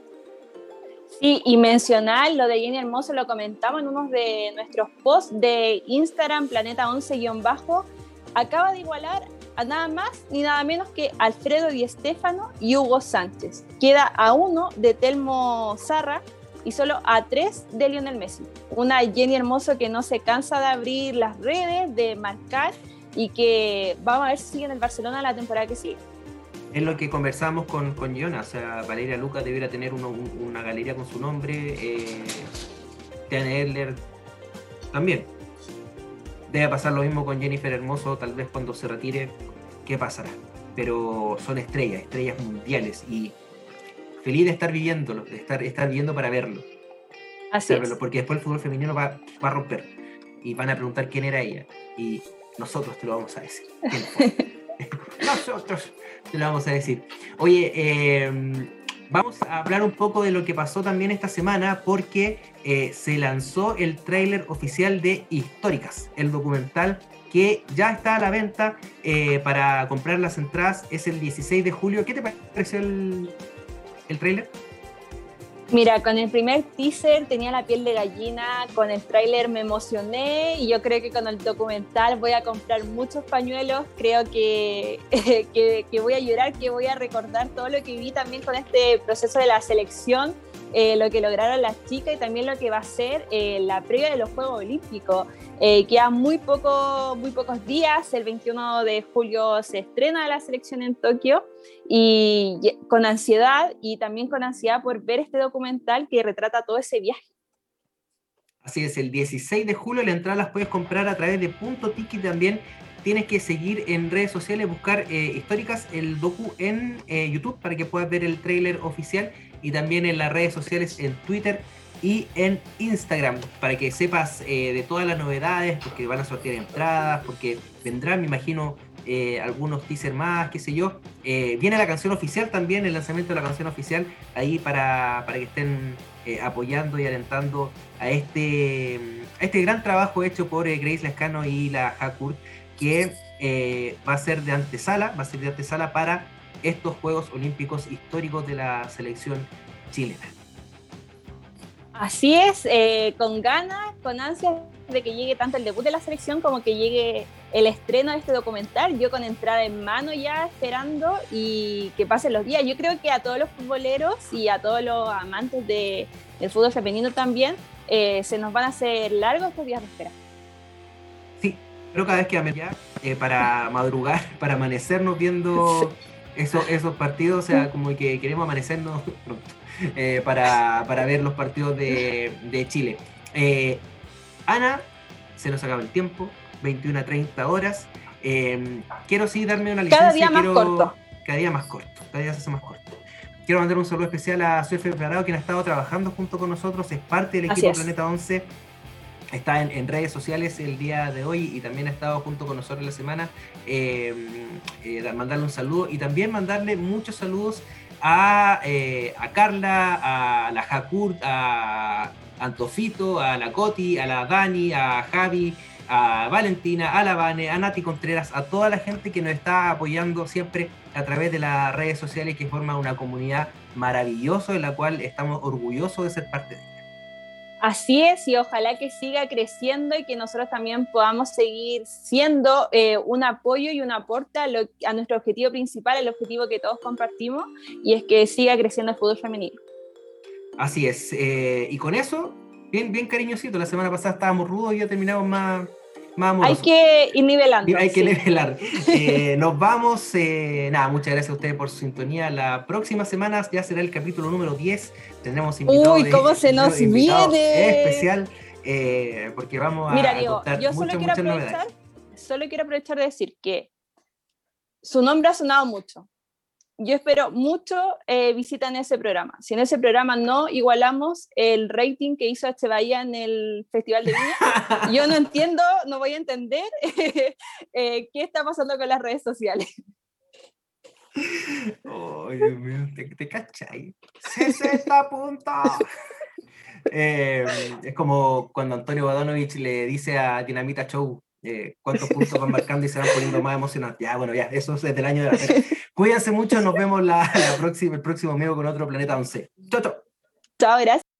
[SPEAKER 2] Sí, y mencionar lo de Jenny Hermoso, lo comentamos en uno de nuestros posts de Instagram, Planeta 11-bajo, acaba de igualar a nada más ni nada menos que Alfredo Di Stéfano y Hugo Sánchez. Queda a uno de Telmo Zarra, y solo a tres de Lionel Messi. Una Jenny Hermoso que no se cansa de abrir las redes, de marcar y que vamos a ver si sigue en el Barcelona la temporada que sigue.
[SPEAKER 1] Es lo que conversamos con, con Jonas, o sea, Valeria Luca debiera tener una galería con su nombre, eh, Erler también. Debe pasar lo mismo con Jennifer Hermoso, tal vez cuando se retire, ¿qué pasará? Pero son estrellas, estrellas mundiales y feliz de estar viviéndolo, de estar, estar viviendo para verlo.
[SPEAKER 2] Así es.
[SPEAKER 1] Porque después el fútbol femenino va, va, a romper y van a preguntar quién era ella. Y nosotros te lo vamos a decir. nosotros te lo vamos a decir. Oye, em, vamos a hablar un poco de lo que pasó también esta semana porque eh, se lanzó el tráiler oficial de Históricas, el documental que ya está a la venta eh, para comprar las entradas. Es el 16 de julio. ¿Qué te pareció el, el tráiler?
[SPEAKER 2] Mira, con el primer teaser tenía la piel de gallina, con el tráiler me emocioné y yo creo que con el documental voy a comprar muchos pañuelos, creo que, que, voy a llorar, que voy a recordar todo lo que viví también con este proceso de la selección, eh, lo que lograron las chicas y también lo que va a ser eh, la previa de los Juegos Olímpicos. Eh, queda muy, poco, muy pocos días, el 21 de julio se estrena la selección en Tokio y con ansiedad y también con ansiedad por ver este documental que retrata todo ese viaje.
[SPEAKER 1] Así es, el 16 de julio la entrada las puedes comprar a través de Punto Tiki también. Tienes que seguir en redes sociales, buscar eh, históricas el docu en eh, YouTube para que puedas ver el trailer oficial y también en las redes sociales en Twitter y en Instagram para que sepas eh, de todas las novedades, porque van a sortear entradas, porque vendrán, me imagino, eh, algunos teasers más, qué sé yo. Eh, viene la canción oficial también, el lanzamiento de la canción oficial, ahí para, para que estén apoyando y alentando a este, este gran trabajo hecho por Grace Lescano y la Hakur, que va a ser de antesala, va a ser de antesala para estos Juegos Olímpicos históricos de la selección chilena.
[SPEAKER 2] Así es, eh, con ganas, con ansias de que llegue tanto el debut de la selección como que llegue el estreno de este documental. Yo con entrada en mano ya esperando y que pasen los días. Yo creo que a todos los futboleros y a todos los amantes de, del fútbol femenino también eh, se nos van a hacer largos estos días de espera.
[SPEAKER 1] Sí, pero cada vez que ya eh, para madrugar, para amanecernos viendo esos, esos partidos, o sea, como que queremos amanecernos pronto. Eh, para, ver los partidos de, Chile. Eh, Ana, se nos acaba el tiempo, 21 a 30 horas. Em, quiero sí darme una licencia.
[SPEAKER 2] Cada día más corto.
[SPEAKER 1] Cada día más corto, cada día se hace más corto. Quiero mandar un saludo especial a Sophie Preparado, quien ha estado trabajando junto con nosotros, es parte del equipo Planeta 11 está en, redes sociales el día de hoy y también ha estado junto con nosotros la semana. Eh, eh, mandarle un saludo y también mandarle muchos saludos a, eh, a Carla, a la Jacurt, a Antofito, a la Coti, a la Dani, a Javi, a Valentina, a la Vane, a Nati Contreras, a toda la gente que nos está apoyando siempre a través de las redes sociales que forma una comunidad maravillosa en la cual estamos orgullosos de ser parte de ella.
[SPEAKER 2] Así es, y ojalá que siga creciendo y que nosotros también podamos seguir siendo eh, un apoyo y un aporte a, nuestro objetivo principal, el objetivo que todos compartimos, y es que siga creciendo el fútbol femenino.
[SPEAKER 1] Así es, eh, y con eso, bien, bien cariñosito, la semana pasada estábamos rudos y ya terminamos más,
[SPEAKER 2] hay que ir nivelando.
[SPEAKER 1] Hay que nivelar. Eh, nos vamos. Eh, nada, muchas gracias a ustedes por su sintonía. La próxima semana ya será el capítulo número 10. Tendremos invitados.
[SPEAKER 2] Uy, cómo se nos viene.
[SPEAKER 1] Especial. Eh, porque vamos a.
[SPEAKER 2] Mira, digo, yo solo quiero aprovechar. Solo quiero aprovechar de decir que su nombre ha sonado mucho yo espero mucho eh, visita en ese programa. Si en ese programa no igualamos el rating que hizo este Bahía en el Festival de Viña, yo no entiendo, no voy a entender eh, qué está pasando con las redes sociales.
[SPEAKER 1] Oh, Dios mío, te, te cachai. 60 puntos. Eh, es como cuando Antonio Bodanovich le dice a Dinamita Show, eh, cuántos puntos van marcando y se van poniendo más emocionantes. Ya, bueno, ya, eso es del año de la Cuídense mucho, nos vemos la, próxima, el próximo amigo con otro Planeta 11. Chau, chau.
[SPEAKER 2] Chao, gracias.